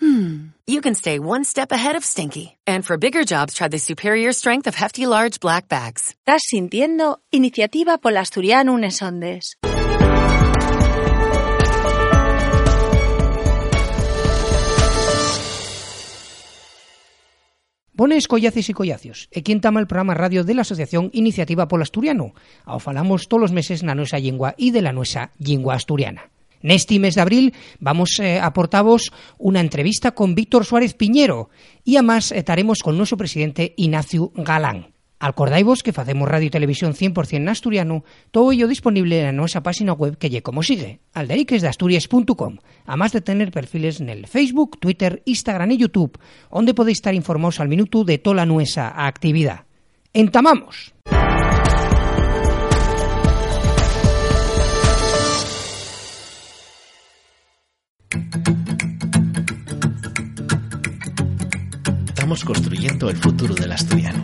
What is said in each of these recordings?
hmm, you can stay one step ahead of stinky. And for bigger jobs, try the superior strength of Hefty Large Black Bags. Estás sintiendo Iniciativa por Asturiano Unes Ondes. Bones collaces y collacios, e quien tama el programa radio de la Asociación Iniciativa Polo Asturiano. Ao falamos todos os meses na nosa lingua e de la nosa lingua asturiana. Neste mes de abril vamos eh, a portavos unha entrevista con Víctor Suárez Piñero e además estaremos con noso presidente Ignacio Galán. Acordaivos que facemos radio e televisión 100% en asturiano, todo ello disponible na nosa página web que lle como sigue, alderiquesdeasturias.com, además de tener perfiles nel Facebook, Twitter, Instagram e YouTube, onde podéis estar informados al minuto de toda a nuesa actividade. Entamamos! Estamos construyendo el futuro del asturiano.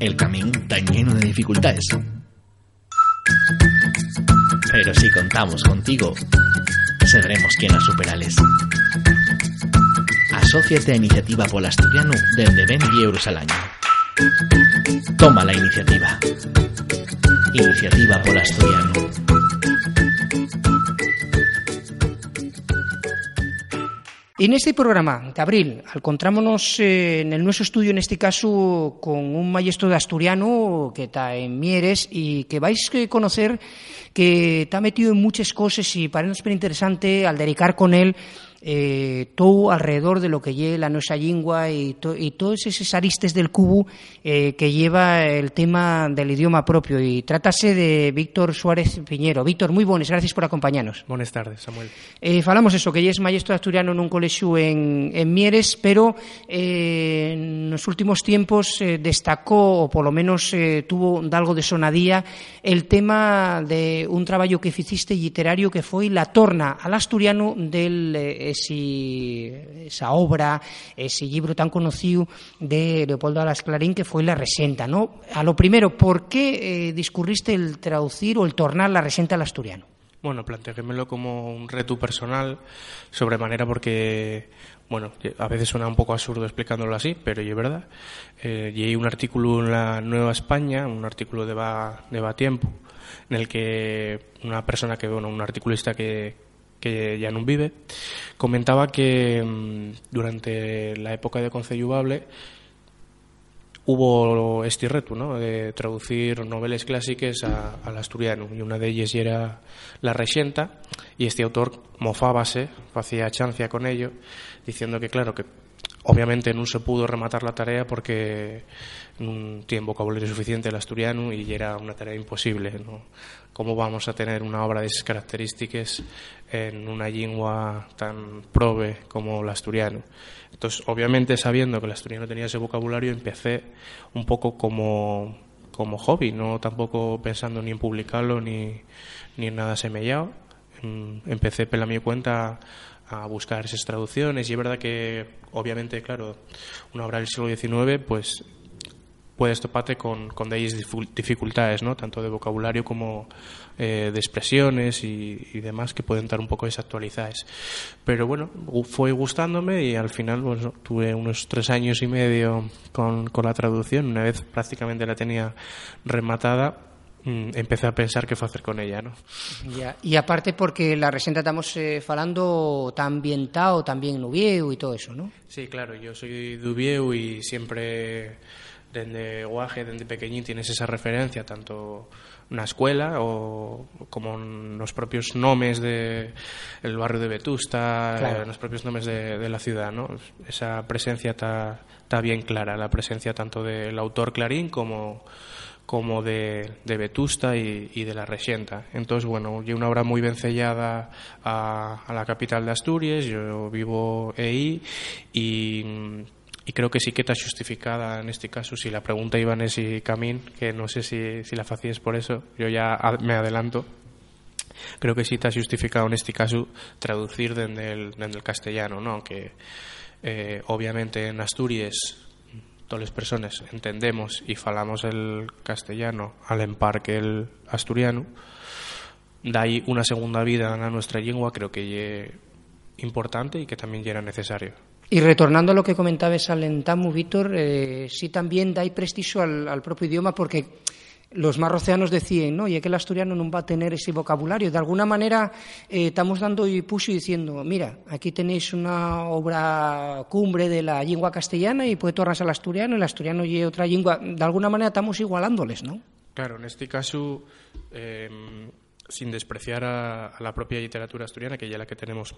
El camino tan lleno de dificultades. Pero si contamos contigo, sabremos quién las superales. Asociate a Iniciativa Pol Asturiano desde 20 euros al año. Toma la iniciativa. Iniciativa Pol En este programa de abril encontrámonos eh, en el nuestro estudio, en este caso, con un maestro de asturiano que está en Mieres y que vais a conocer que está metido en muchas cosas y parece súper interesante al dedicar con él eh, todo alrededor de lo que lleva la nuestra lengua y, to, y todos esos aristes del cubo eh, que lleva el tema del idioma propio. Y trátase de Víctor Suárez Piñero. Víctor, muy buenas, gracias por acompañarnos. Buenas tardes, Samuel. Eh, falamos eso, que ella es maestro asturiano en un colegio en, en Mieres, pero eh, en los últimos tiempos eh, destacó, o por lo menos eh, tuvo algo de sonadía, el tema de un trabajo que hiciste literario que fue La torna al asturiano del eh, ese, esa obra, ese libro tan conocido de Leopoldo Alas Clarín que fue La Resenta, ¿no? A lo primero, ¿por qué eh, discurriste el traducir o el tornar La Resenta al asturiano? Bueno, planteémelo como un reto personal, sobremanera porque, bueno, a veces suena un poco absurdo explicándolo así, pero es verdad. Eh, y hay un artículo en la Nueva España, un artículo de Va, de va Tiempo, en el que una persona que, bueno, un articulista que, que ya non vive, comentaba que mm, durante la época de Conceyubable hubo este reto, ¿no? de traducir novelas clásicas a, al asturiano, y una de ellas era La Rexenta, y este autor mofábase, hacía chancia con ello, diciendo que, claro, que obviamente non se pudo rematar la tarea porque non tiene vocabulario suficiente el asturiano y era una tarea imposible. ¿no? ¿Cómo vamos a tener una obra de esas características en una lengua tan probe como el asturiano? Entonces, obviamente, sabiendo que el asturiano tenía ese vocabulario, empecé un poco como, como hobby, no tampoco pensando ni en publicarlo ni, ni en nada semellado. Empecé, pela mi cuenta, a buscar esas traducciones y es verdad que obviamente claro una obra del siglo XIX pues puedes toparte con, con de dificultades, ¿no? tanto de vocabulario como eh, de expresiones y, demás que pueden estar un poco desactualizadas. Pero bueno, fue gustándome y al final bueno, tuve unos tres años y medio con, con la traducción. Una vez prácticamente la tenía rematada, empecé a pensar qué hacer con ella, ¿no? Ya. Y aparte porque la resenta estamos eh, falando tan ambientado, también Nubieu y todo eso, ¿no? Sí, claro, yo soy Dubieu y siempre desde Guaje, desde pequeñín tienes esa referencia, tanto una escuela o como en los propios nombres de el barrio de Vetusta, Claro. eh, los propios nombres de, de la ciudad, ¿no? Esa presencia está bien clara, la presencia tanto del autor Clarín como como de, Vetusta y, y de la Rexenta. Entonces, bueno, yo una obra muy vencellada a, a la capital de Asturias, yo vivo ahí y, y creo que sí que está justificada en este caso si la pregunta iba en ese camino que no sé si, si la facías por eso yo ya me adelanto creo que sí está justificado en este caso traducir desde el, el castellano ¿no? aunque eh, obviamente en Asturias todas las personas entendemos y falamos el castellano al empar que el asturiano da ahí una segunda vida a nuestra lengua creo que es importante y que también ya era necesario. Y retornando a lo que comentabas al Entamu, Víctor, eh, sí también da prestigio al, propio idioma porque los marroceanos decían, ¿no? Y que el asturiano no va a tener ese vocabulario. De alguna manera eh, estamos dando y puso diciendo, mira, aquí tenéis una obra cumbre de la lengua castellana y puede tornarse al asturiano, el asturiano y otra lengua. De alguna manera estamos igualándoles, ¿no? Claro, en este caso, eh, sin despreciar a, la propia literatura asturiana, que ya la que tenemos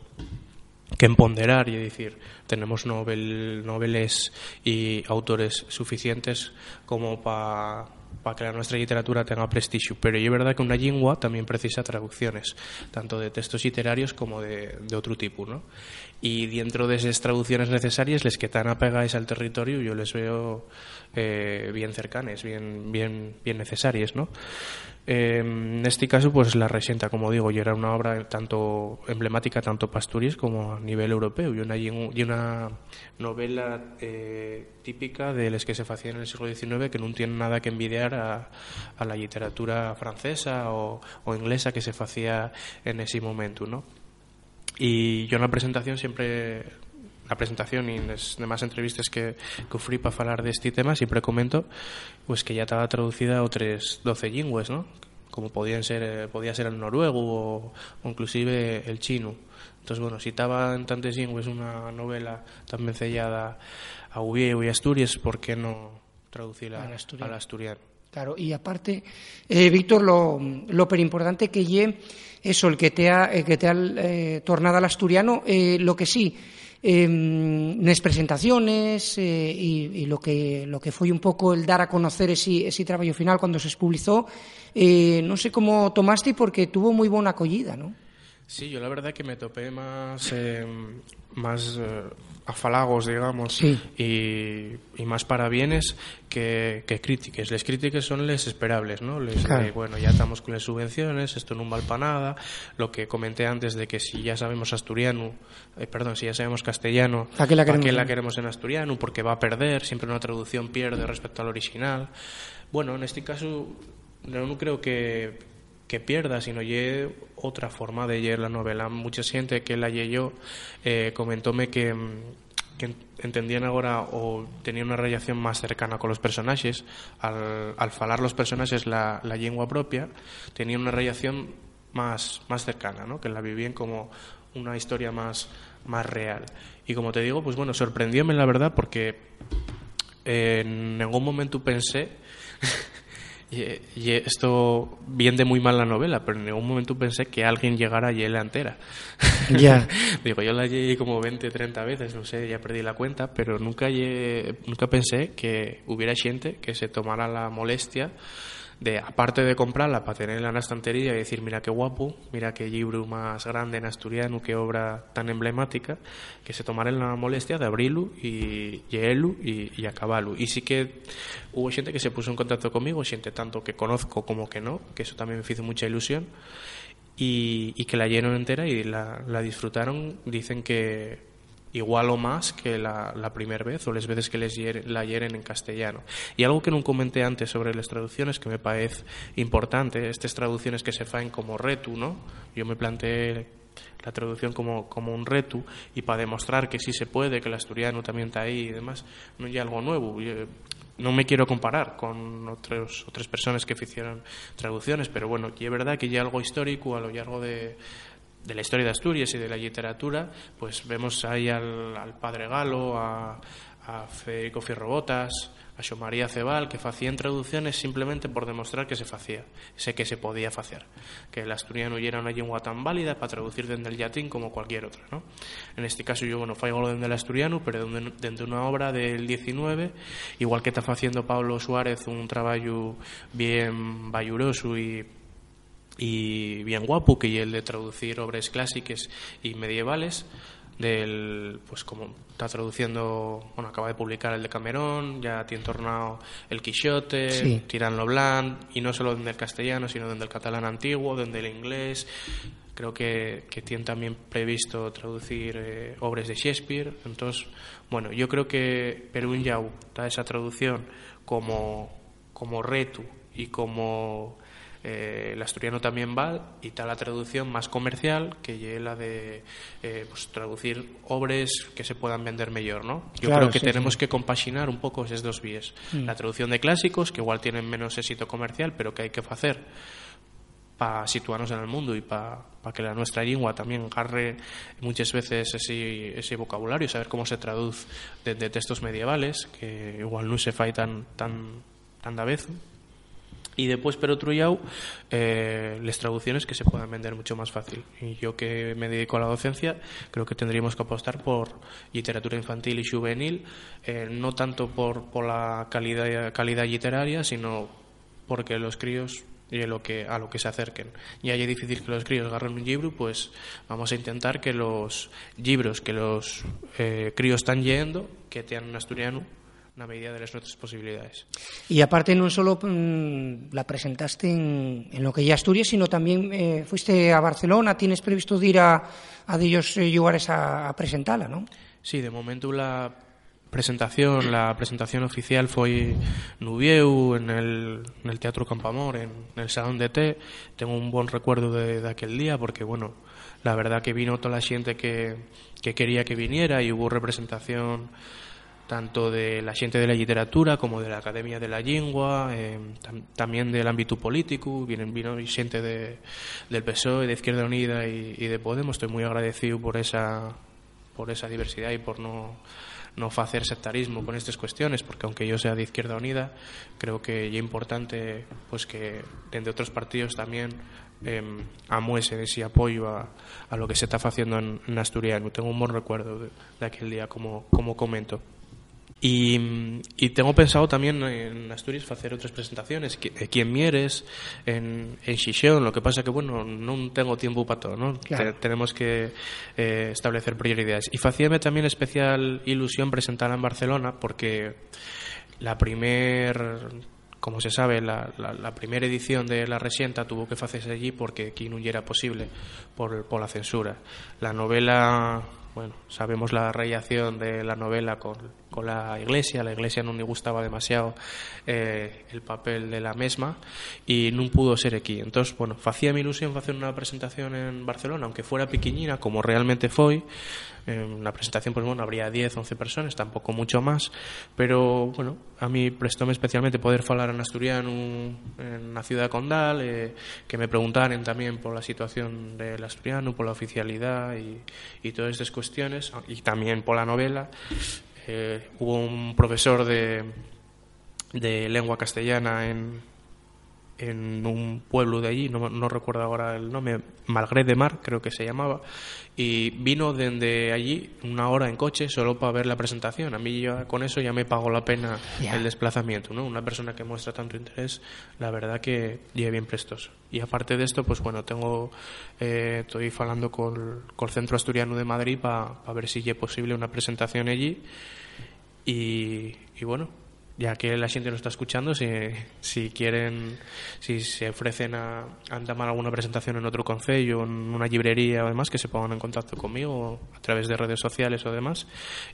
que emponderar y decir, tenemos novel, noveles y autores suficientes como para que la nuestra literatura tenga prestigio. Pero es verdad que una lengua también precisa traducciones, tanto de textos literarios como de, de otro tipo, ¿no? Y dentro de esas traducciones necesarias, les que están apegadas al territorio, yo les veo eh, bien cercanas, bien, bien, bien necesarias, ¿no? En este caso, pues La Resienta, como digo, y era una obra tanto emblemática, tanto para Asturias como a nivel europeo, y una, y una novela eh, típica de las que se hacían en el siglo XIX que no tiene nada que envidiar a, a la literatura francesa o, o, inglesa que se hacía en ese momento, ¿no? Y yo en la presentación siempre la presentación y en las demás entrevistas que, que para hablar de este tema siempre comento pues que ya estaba traducida a otras 12 lingües, ¿no? como podían ser, eh, podía ser el noruego o, inclusive el chino. Entonces, bueno, si estaba en tantas lingües una novela tan vencellada a Ubieu y Asturias, ¿por qué no traducirla al asturiano? asturiano? Claro, y aparte, eh, Víctor, lo, lo importante que lle eso, el que te ha, que te ha eh, tornado al asturiano, lo que sí, en las presentaciones eh, y, lo que lo que fue un poco el dar a conocer ese, ese trabajo final cuando se publicó eh, no sé cómo tomaste porque tuvo muy buena acogida, ¿no? Sí, yo la verdad que me topé más, eh, más eh, afalagos, digamos, y, y, más parabienes que, que críticas. Las críticas son les esperables, ¿no? Les, bueno, ya estamos con las subvenciones, esto no va para nada. Lo que comenté antes de que si ya sabemos asturiano, eh, perdón, si ya sabemos castellano, ¿para qué la queremos, la queremos en asturiano? Porque va a perder, siempre una traducción pierde respecto al original. Bueno, en este caso, no creo que que pierda, sino ye otra forma de leer la novela. Mucha gente que la leyó eh, comentóme que, que entendían ahora o tenían una relación más cercana con los personajes. Al, al falar los personajes la, lengua propia, tenían una relación más, más cercana, ¿no? que la vivían como una historia más, más real. Y como te digo, pues bueno, sorprendióme la verdad porque en ningún momento pensé y, esto viene muy mal la novela, pero en ningún momento pensé que alguien llegara a leerla entera. Ya. Digo, yo la leí como 20, 30 veces, no sé, ya perdí la cuenta, pero nunca, nunca pensé que hubiera gente que se tomara la molestia de aparte de comprarla para tenerla en la estantería y decir mira qué guapo, mira qué libro más grande en asturiano, qué obra tan emblemática, que se tomara la molestia de abrirlo y leerlo y, y acabarlo. Y sí que hubo gente que se puso en contacto conmigo, gente tanto que conozco como que no, que eso también me hizo mucha ilusión. Y, que la llenaron entera y la disfrutaron. Dicen que, igual o más que la, la primera vez o las veces que les la hieren en castellano. Y algo que no comenté antes sobre las traducciones que me parece importante, estas traducciones que se faen como retu, ¿no? Yo me planteé la traducción como, como un retu y para demostrar que sí se puede, que el asturiano también está ahí y demás, no hay algo nuevo. no me quiero comparar con otros, otras personas que hicieron traducciones, pero bueno, y es verdad que hay algo histórico a lo largo de, de la historia de Asturias y de la literatura, pues vemos ahí al, padre Galo, a, Federico Fierrobotas, a Xomaría Cebal, que hacían traducciones simplemente por demostrar que se hacía, sé que se podía hacer, que el asturiano ya era una lengua tan válida para traducir desde el latín como cualquier otra. ¿no? En este caso yo, bueno, faigo desde el asturiano, pero dentro de una obra del 19, igual que está haciendo Pablo Suárez un trabajo bien valluroso y y bien guapo, que y el de traducir obras clásicas y medievales, del pues como está traduciendo bueno acaba de publicar el de Camerón ya tiene tornado el Quixote Sí. Tirán Blanc y no solo desde el castellano sino desde el catalán antiguo desde el inglés creo que, que tiene también previsto traducir eh, obras de Shakespeare entonces bueno yo creo que Perú Yau da esa traducción como como reto y como eh, el asturiano también va y está la traducción más comercial que es la de eh, pues, traducir obras que se puedan vender mejor ¿no? yo Claro, creo que sí, tenemos sí. que compaginar un poco esos dos vías Mm. la traducción de clásicos que igual tienen menos éxito comercial pero que hay que hacer para situarnos en el mundo y para que la nuestra lengua también agarre muchas veces ese, ese vocabulario, saber cómo se traduce de, de textos medievales, que igual no se fai tan, tan, tan da vez. Y después, pero lado, eh, las traducciones que se puedan vender mucho más fácil. Y yo que me dedico a la docencia, creo que tendríamos que apostar por literatura infantil y juvenil, eh, no tanto por, por la calidad, calidad literaria, sino porque los críos y a lo que a lo que se acerquen. Y ahí es difícil que los críos agarren un libro, pues vamos a intentar que los libros que los eh, críos están leyendo, que tengan en asturiano, una medida de las nuestras posibilidades. Y aparte no solo mm, la presentaste en, en lo que ya Asturias, sino también eh, fuiste a Barcelona, tienes previsto de ir a, a de ellos eh, lugares a, a presentarla, ¿no? Sí, de momento la presentación, la presentación oficial fue en el, en el Teatro Campamor, en, en el Salón de Té. Tengo un buen recuerdo de, de aquel día porque, bueno, la verdad que vino toda la gente que, que quería que viniera y hubo representación tanto de la gente de la literatura como de la Academia de la Lengua, tam- también del ámbito político, vienen, vino gente de, del PSOE, de Izquierda Unida y, de Podemos. Estoy muy agradecido por esa, por esa diversidad y por no, no hacer sectarismo con estas cuestiones, porque aunque yo sea de Izquierda Unida, creo que es importante pues que desde otros partidos también eh, amuesen ese apoyo a, a lo que se está haciendo en, en Asturiano. Tengo un buen recuerdo de, de aquel día, como, como comento. Y, y tengo pensado también en Asturias hacer otras presentaciones, aquí en Mieres, en, en Xixón, lo que pasa que, bueno, no tengo tiempo para todo, ¿no? Claro. Te- tenemos que eh, establecer prioridades. Y facíame también especial ilusión presentarla en Barcelona, porque la primer como se sabe, la, la, la primera edición de La Resienta tuvo que hacerse allí porque aquí no era posible por, por la censura. La novela, bueno, sabemos la relación de la novela con, con la iglesia, la iglesia no le gustaba demasiado eh, el papel de la misma y no pudo ser aquí. Entonces, bueno, hacía mi ilusión hacer una presentación en Barcelona, aunque fuera pequeñina, como realmente fue. En la presentación, pues bueno, habría 10, 11 personas, tampoco mucho más, pero bueno, a mí prestóme especialmente poder falar en asturiano en la ciudad condal, eh, que me preguntaran también por la situación del asturiano, por la oficialidad y, y todas estas cuestiones, y también por la novela. Eh, hubo un profesor de, de lengua castellana en, en un pueblo de allí, no, no recuerdo ahora el nombre, Malgré de Mar, creo que se llamaba, y vino desde allí una hora en coche solo para ver la presentación. A mí ya con eso ya me pagó la pena Ya. el desplazamiento, ¿no? Una persona que muestra tanto interés, la verdad que lleve bien prestos. Y aparte de esto, pues bueno, tengo, eh, estoy hablando con, con el Centro Asturiano de Madrid para ver si es posible una presentación allí. Y, y bueno, ya que la gente lo está escuchando, si, si quieren, si se ofrecen a, a entamar alguna presentación en otro concello, en una librería o demás, que se pongan en contacto conmigo a través de redes sociales o demás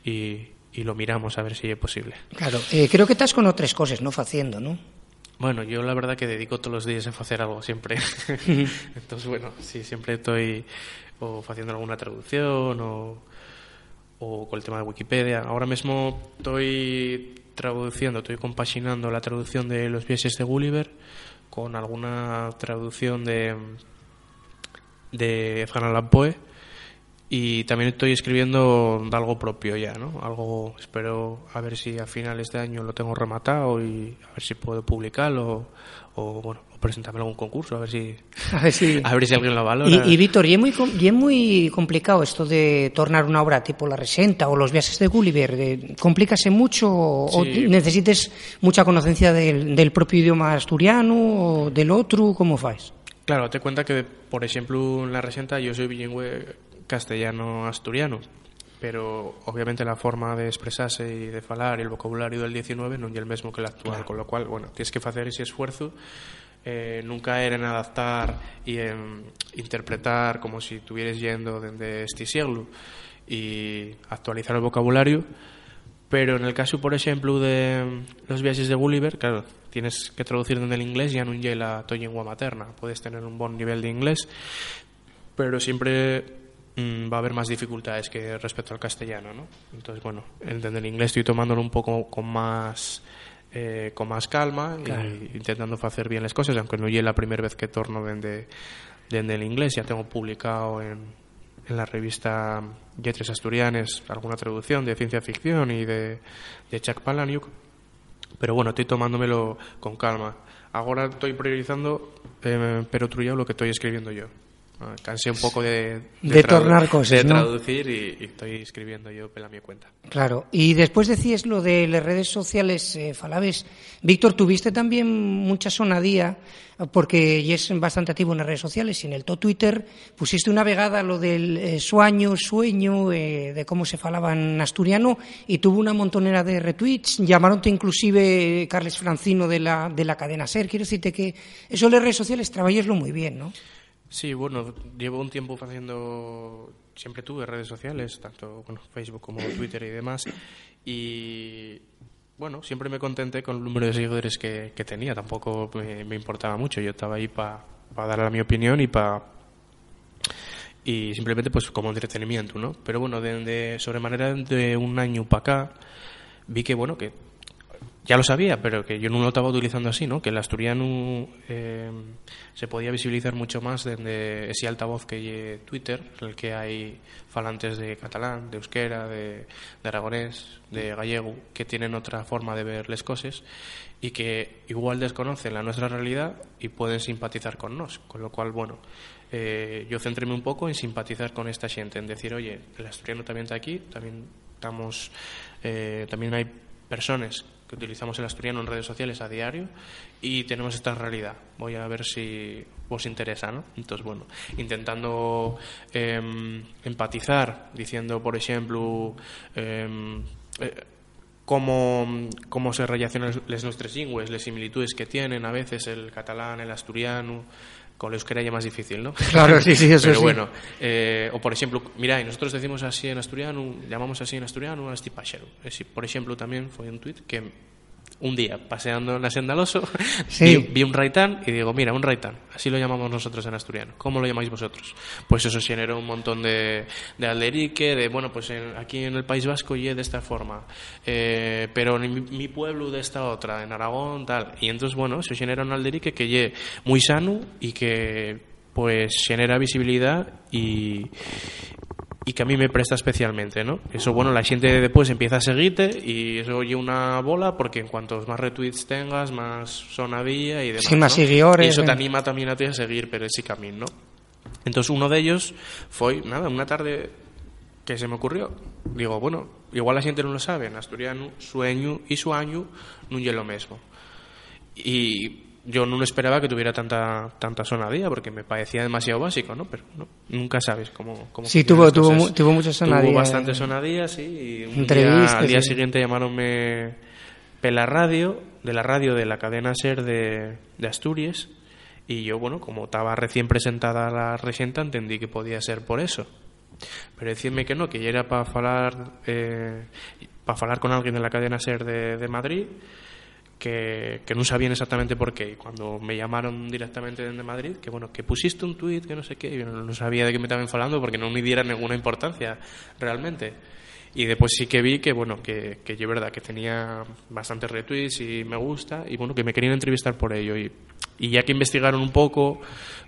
y, y lo miramos a ver si es posible. Claro, eh, creo que estás con otras cosas, ¿no? Haciendo, ¿no? Bueno, yo la verdad que dedico todos los días a hacer algo siempre. Entonces, bueno, sí, siempre estoy o haciendo alguna traducción o, o con el tema de Wikipedia. Ahora mismo estoy traduciendo, estoy compaginando la traducción de Los viajes de Gulliver con alguna traducción de de Edgar y también estoy escribiendo algo propio ya, ¿no? Algo, espero a ver si a finales de año lo tengo rematado y a ver si puedo publicarlo o, bueno, o presentarme algún concurso, a ver si, A ver si... a ver si alguien lo valora. Y, y Víctor, y es muy, y es muy complicado esto de tornar una obra tipo La Resenta o Los viajes de Gulliver. De, ¿Complícase mucho o, o Sí. necesites mucha conocencia del, del propio idioma asturiano o del otro? ¿Cómo faz? Claro, date cuenta que, por ejemplo, en la Resenta yo soy bilingüe castellano-asturiano. pero obviamente la forma de expresarse y de falar y el vocabulario del 19 non é el mesmo que el actual, con lo cual, bueno, tienes que facer ese esfuerzo eh, nunca caer en adaptar y en interpretar como si estuvieras yendo desde este siglo y actualizar el vocabulario pero en el caso, por ejemplo, de los viajes de Gulliver, claro, tienes que traducir desde el inglés, ya no la tu lengua materna. Puedes tener un buen nivel de inglés, pero siempre mm, va a haber más dificultades que respecto al castellano, ¿no? Entonces, bueno, desde el inglés estoy tomándolo un poco con más eh, con más calma y intentando hacer bien las cosas, aunque no llegue la primera vez que torno desde, desde el inglés, ya tengo publicado en, en la revista Yetres Asturianes alguna traducción de ciencia ficción y de, de Chuck Palahniuk, pero bueno, estoy tomándomelo con calma. Ahora estoy priorizando, eh, pero trullado lo que estoy escribiendo yo. Ah, cansé un poco de, de, tornar cosas, de traducir y, y, estoy escribiendo yo pela mi cuenta. Claro, y después decías lo de las redes sociales, eh, falabes. Víctor, tuviste también mucha sonadía, porque ya es bastante activo en las redes sociales, y en el to Twitter pusiste una vegada lo del eh, sueño, sueño, eh, de cómo se falaba en asturiano, y tuvo una montonera de retweets, llamaronte inclusive Carles Francino de la, de la cadena SER. Quiero decirte que eso de las redes sociales trabajeslo muy bien, ¿no? Sí, bueno, llevo un tiempo haciendo, siempre tuve redes sociales, tanto bueno, Facebook como Twitter y demás, y bueno, siempre me contenté con el número de seguidores que, tenía, tampoco me, me, importaba mucho, yo estaba ahí para pa dar mi opinión y para y simplemente pues como entretenimiento, ¿no? Pero bueno, de, de sobremanera de un año para acá vi que bueno que ya lo sabía, pero que yo no lo estaba utilizando así, ¿no? Que el asturiano eh, se podía visibilizar mucho más desde ese altavoz que Twitter, en el que hay falantes de catalán, de euskera, de, de aragonés, de gallego, que tienen otra forma de ver las cosas y que igual desconocen la nuestra realidad y pueden simpatizar con nos. Con lo cual, bueno, eh, yo centréme un poco en simpatizar con esta gente, en decir, oye, el asturiano también está aquí, también estamos, eh, también hay personas que utilizamos el asturiano en redes sociales a diario y tenemos esta realidad. Voy a ver si os interesa, ¿no? Entonces, bueno, intentando eh, empatizar, diciendo, por ejemplo, eh, eh, cómo, cómo se relacionan las nuestras lenguas, las similitudes que tienen a veces el catalán, el asturiano, con la euskera ya más difícil, ¿no? Claro, sí, sí, eso Pero sí. bueno, eh, o por ejemplo, mira, nosotros decimos así en asturiano, llamamos así en asturiano a estipachero. Por ejemplo, también fue un tuit que un día, paseando en la senda al oso, Sí. vi, vi un raitán y digo, mira, un raitán, así lo llamamos nosotros en asturiano. ¿Cómo lo llamáis vosotros? Pues eso generó un montón de, de alderique, de, bueno, pues en- aquí en el País Vasco y de esta forma, eh, pero en mi, mi pueblo de esta otra, en Aragón, tal. Y entonces, bueno, se genera un alderique que lle muy sano y que pues genera visibilidad y, y que a mí me presta especialmente, ¿no? Eso, bueno, la gente después empieza a seguirte y eso oye una bola porque en cuantos más retweets tengas, más sonadilla y demás, Sí, más ¿no? seguidores, Y eso te eh. anima también a ti a seguir por ese camino, ¿no? Entonces uno de ellos fue, nada, una tarde que se me ocurrió. Digo, bueno, igual la gente no lo sabe, en asturiano, sueño y sueño no es lo mismo. Y yo no esperaba que tuviera tanta tanta sonadilla porque me parecía demasiado básico, ¿no? Pero no, nunca sabes cómo, cómo Sí, tuvo- tuvo mu- tuvo mucha sonadilla, Tuvo bastante sonadilla, sí. Y un Entrevistas, día, al día sí. siguiente llamaronme de la radio, de la radio de la cadena SER de, de Asturias. Y yo, bueno, como estaba recién presentada la rexenta, entendí que podía ser por eso. Pero decirme que no, que ya era para falar eh, para falar con alguien de la cadena SER de, de Madrid que, que no sabían exactamente por qué. Y cuando me llamaron directamente desde Madrid, que bueno, que pusiste un tuit, que no sé qué, y yo no, no sabía de qué me estaban falando porque no me diera ninguna importancia realmente. Y después sí que vi que, bueno, que, que yo, verdad, que tenía bastantes retweets y me gusta, y bueno, que me querían entrevistar por ello. Y, y ya que investigaron un poco,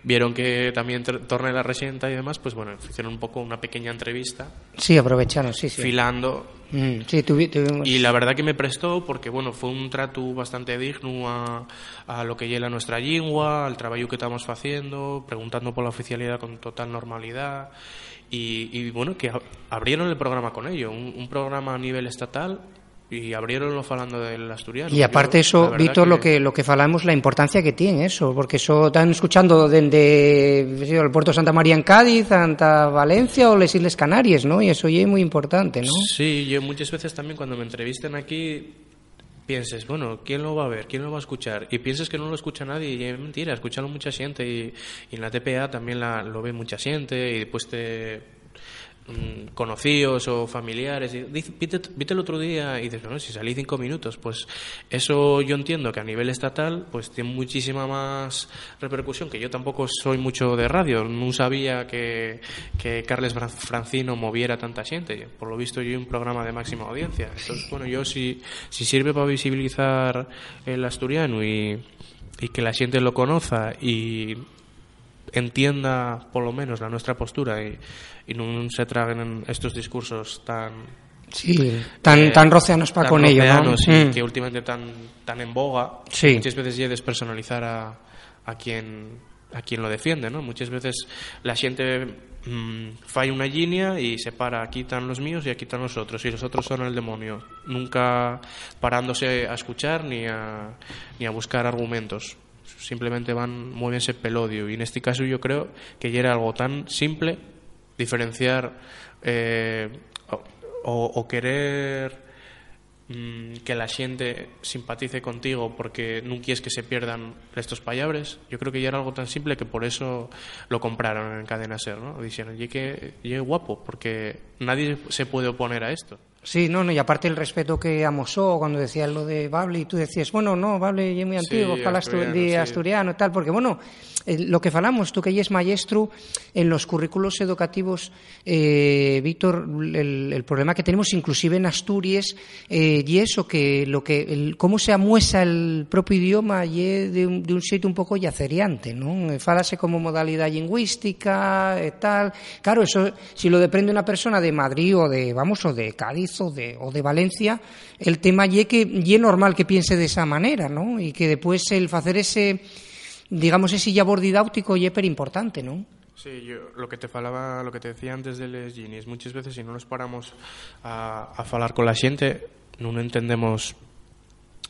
vieron que también torné la resienta y demás, pues bueno, hicieron un poco una pequeña entrevista, Sí, aprovecharon, sí, sí. filando Mm, sí, tuvi- tuvimos... y la verdad que me prestó porque, bueno, fue un trato bastante digno a, a lo que llega nuestra lengua, al trabajo que estamos haciendo, preguntando por la oficialidad con total normalidad. Y, y, bueno, que abrieron el programa con ello, un, un programa a nivel estatal y abrieronlo falando del asturiano. Y aparte Yo, eso, Víctor, lo que lo que falamos la importancia que tiene eso, porque eso están escuchando desde el puerto de Santa María en Cádiz, Santa Valencia o las Islas Canarias, ¿no? Y eso ya es muy importante, ¿no? Sí, yo muchas veces también cuando me entrevisten aquí pienses, bueno, ¿quién lo va a ver? ¿Quién lo va a escuchar? Y pienses que no lo escucha nadie y es mentira, escúchalo mucha gente y, y en la TPA también la, lo ve mucha gente y después te mm, conocidos o familiares y dice, viste, el otro día y dices, bueno, si salí cinco minutos, pues eso yo entiendo que a nivel estatal pues tiene muchísima más repercusión, que yo tampoco soy mucho de radio, no sabía que, que Carles Fran- Francino moviera tanta gente, por lo visto yo un programa de máxima audiencia, entonces bueno, yo si, si sirve para visibilizar el asturiano y, y que la gente lo conozca y entienda por lo menos la nuestra postura y, y no se traguen estos discursos tan Sí, tan eh, tan rocianos para tan con ello, ¿no? y Mm. que últimamente tan tan en boga Sí. muchas veces ya despersonalizar a, a quien a quien lo defiende no muchas veces la gente mm, falla una línea y se para aquí están los míos y aquí están los otros y los otros son el demonio nunca parándose a escuchar ni a ni a buscar argumentos simplemente van muevense pelodio y en este caso yo creo que ya era algo tan simple diferenciar eh, o, querer mm, que la xente simpatice contigo porque non quieres que se pierdan estos payabres yo creo que ya era algo tan simple que por eso lo compraron en Cadena Ser ¿no? dicieron, y que y guapo porque nadie se puede oponer a esto Sí, no, no, y aparte el respeto que amosó cuando decía lo de Bable y tú decías, bueno, no, Bable es muy Sí, antiguo, astu- asturiano, de sí. asturiano e tal, porque, bueno, eh, lo que falamos, tú que ya es maestro, en los currículos educativos, eh, Víctor, el, problema que tenemos inclusive en Asturias, eh, y eso, que lo que, el, cómo se amuesa el propio idioma y de un, de un sitio un poco yaceriante, ¿no? Eh, Fálase como modalidad lingüística e tal. Claro, eso, si lo depende una persona de Madrid o de, vamos, o de Cádiz o de, o de Valencia, el tema y que y es normal que piense de esa manera, ¿no? Y que después el hacer ese, digamos, ese labor didáctico é per importante, non? Sí, yo, lo que te falaba, lo que te decía antes de les Ginis, muchas veces si no nos paramos a, a falar con la xente non entendemos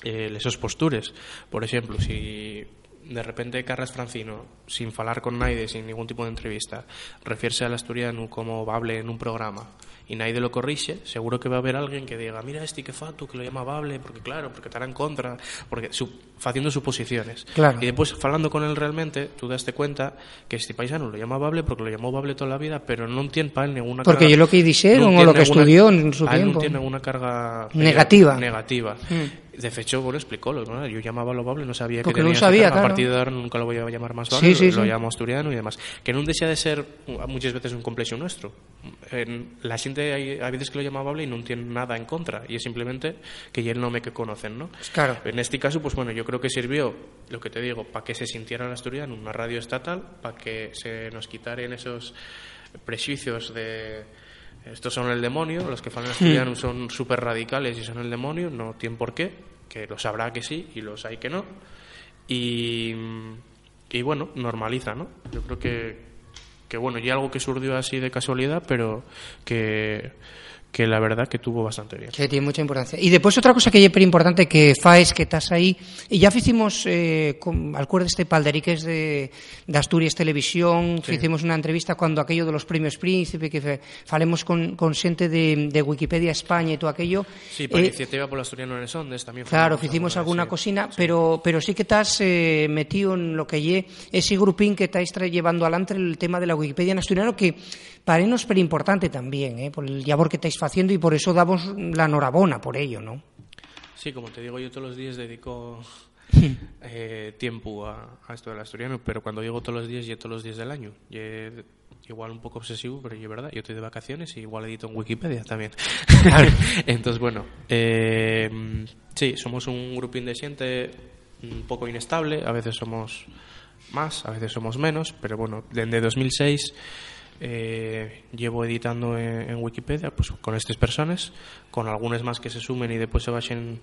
eh, esos postures. Por exemplo, si de repente Carles Francino, sin falar con naide, sin ningún tipo de entrevista, refiere al asturiano como bable en un programa y naide lo corrixe, seguro que va a haber alguien que diga, mira este que fato, que lo llama bable, porque claro, porque estará en contra, porque su, haciendo suposiciones. Claro. Y después, falando con él realmente, tú daste cuenta que este paisano lo llama bable porque lo llamó bable toda la vida, pero no tiene para él ninguna Porque carga. yo lo que dixeron non o lo que estudió en su tiempo. Non tiene ninguna carga Negativa. negativa. Mm. De hecho, bueno, explicólo, ¿no? Yo llamaba lo bable, no sabía Porque que tenía esa sabía, claro. A partir de ahora nunca lo voy a llamar más bable, sí, lo sí. llamo asturiano y demás. Que non deixa de ser muchas veces un complejo nuestro. En, la xente hay, hay veces que lo llama bable y non tiene nada en contra, y es simplemente que ya el nombre que conocen, ¿no? Claro. En este caso, pues bueno, yo creo que sirvió, lo que te digo, para que se sintiera el asturiano una radio estatal, para que se nos quitaren esos prejuicios de estos son el demonio, los que falan asturiano son súper radicales y son el demonio, no tienen por qué, que los habrá que sí y los hay que no. Y, y bueno, normaliza, ¿no? Yo creo que, que bueno, y algo que surgió así de casualidad, pero que, que la verdad que tuvo bastante bien. Que tiene mucha importancia. Y después otra cosa que es importante que faes que estás ahí, y ya hicimos, eh, con, acuerdas este Palderiques de, de Asturias Televisión, Sí. hicimos una entrevista cuando aquello de los premios Príncipe, que falemos con, con xente de, de Wikipedia España y todo aquello. Sí, por Eh, iniciativa por asturiano en Sondes también. Claro, falamos hicimos alguna sí. cocina, pero pero sí que estás eh, metido en lo que lle ese grupín que estáis llevando adelante el tema de la Wikipedia en asturiano que para nos pero importante también, eh, por el labor que estáis haciendo y por eso damos la enhorabona por ello, ¿no? Sí, como te digo, yo todos los días dedico eh, tiempo a, a esto del asturiano, pero cuando digo todos los días, yo todos los días del año. Igual un poco obsesivo, pero yo verdad, yo estoy de vacaciones y igual edito en Wikipedia también. Entonces, bueno, eh, sí, somos un grupín de gente un poco inestable, a veces somos más, a veces somos menos, pero bueno, desde 2006 eh, llevo editando en, en, Wikipedia pues con estas personas con algunas más que se sumen y después se vayan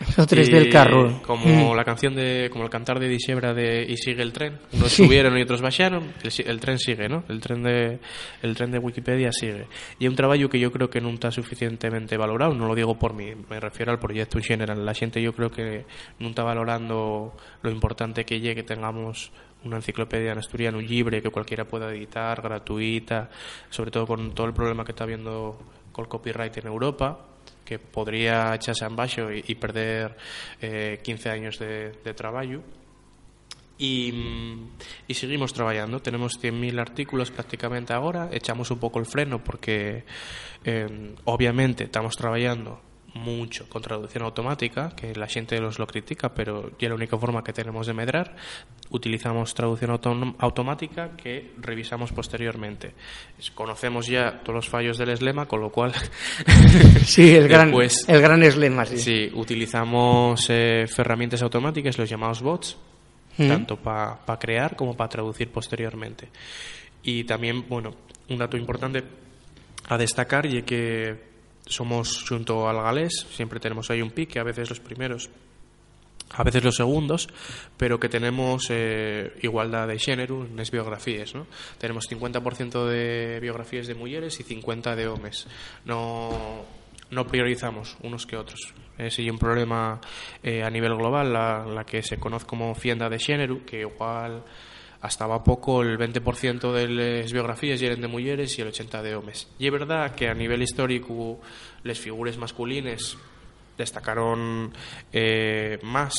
los tres del carro. como mm. la canción de como el cantar de Dixebra de y sigue el tren. Unos subieron y otros bajaron. El, el, tren sigue ¿no? el tren de el tren de Wikipedia sigue. Y es un trabajo que yo creo que no está suficientemente valorado. No lo digo por mí me refiero al proyecto en general. La gente yo creo que no está valorando lo importante que llegue que tengamos una enciclopedia en asturiano libre que cualquiera pueda editar, gratuita, sobre todo con todo el problema que está habiendo con el copyright en Europa, que podría echarse en baixo y, perder eh, 15 años de, de trabajo. Y, y, seguimos trabajando. Tenemos 100.000 artículos prácticamente ahora. Echamos un poco el freno porque, eh, obviamente, estamos trabajando mucho con traducción automática, que la gente los lo critica, pero ya la única forma que tenemos de medrar. Utilizamos traducción automática que revisamos posteriormente. Conocemos ya todos los fallos del eslema, con lo cual. sí, el gran, el gran eslema, sí. sí utilizamos eh, herramientas automáticas, los llamados bots, mm. tanto para pa crear como para traducir posteriormente. Y también, bueno, un dato importante a destacar y que somos junto al galés, siempre tenemos ahí un pique, a veces los primeros, a veces los segundos, pero que tenemos eh, igualdad de género en las biografías, ¿no? Tenemos 50% de biografías de mujeres y 50 de hombres. No, no priorizamos unos que otros. Es un problema eh, a nivel global, la, la que se conoce como fienda de género, que igual hasta va poco el 20% de las biografías eran de mujeres y el 80% de hombres. Y es verdad que a nivel histórico las figuras masculinas destacaron eh, más,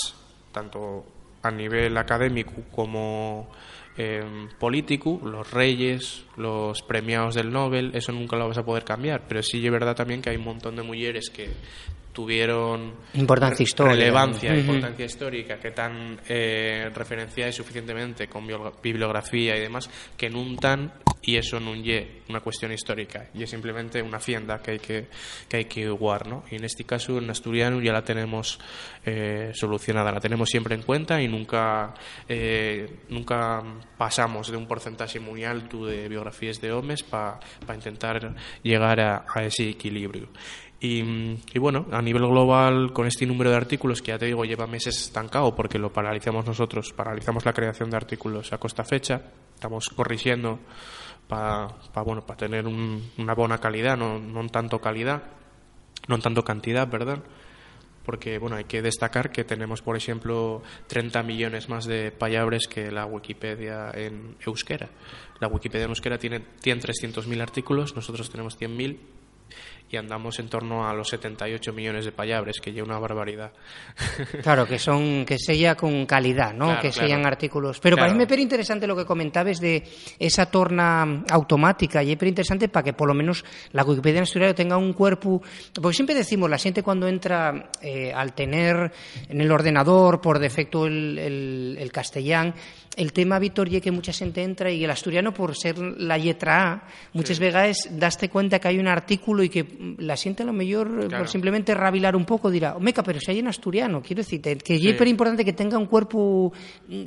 tanto a nivel académico como eh, político, los reyes, los premiados del Nobel, eso nunca lo vas a poder cambiar, pero sí es verdad también que hay un montón de mujeres que tuvieron importancia histórica. relevancia, uh -huh. importancia histórica, que tan eh, referenciadas suficientemente con bibliografía y demás, que nun tan y eso non lle una cuestión histórica, y es simplemente una hacienda que hay que, que, hay que guardar, ¿no? Y en este caso, en asturiano, ya la tenemos eh, solucionada, la tenemos siempre en cuenta y nunca, eh, nunca pasamos de un porcentaje muy alto de biografías de hombres para pa intentar llegar a, a ese equilibrio. Y, bueno, a nivel global, con este número de artículos que ya te digo lleva meses estancado porque lo paralizamos nosotros, paralizamos la creación de artículos a costa fecha, estamos corrigiendo para pa, bueno, pa tener un, una buena calidad, no, no tanto calidad, no tanto cantidad, ¿verdad? Porque bueno, hay que destacar que tenemos, por ejemplo, 30 millones más de palabras que la Wikipedia en euskera. La Wikipedia en euskera tiene, tiene 300.000 artículos, nosotros tenemos 100.000 y andamos en torno a los 78 millones de palabras, que ya una barbaridad. Claro, que son que sella con calidad, ¿no? Claro, que claro. sellan artículos. Pero claro. para mí me parece interesante lo que comentabas de esa torna automática y es interesante para que por lo menos la Wikipedia en asturiano tenga un cuerpo, porque siempre decimos, la gente cuando entra eh, al tener en el ordenador por defecto el, el, el castellán, el tema, Víctor, y que mucha gente entra y el asturiano, por ser la letra A, muchas sí. veces daste cuenta que hay un artículo y que la siente a lo mejor claro. por simplemente rabilar un poco dirá, meca, pero si hay en asturiano, quiero decir, que sí. es importante que tenga un cuerpo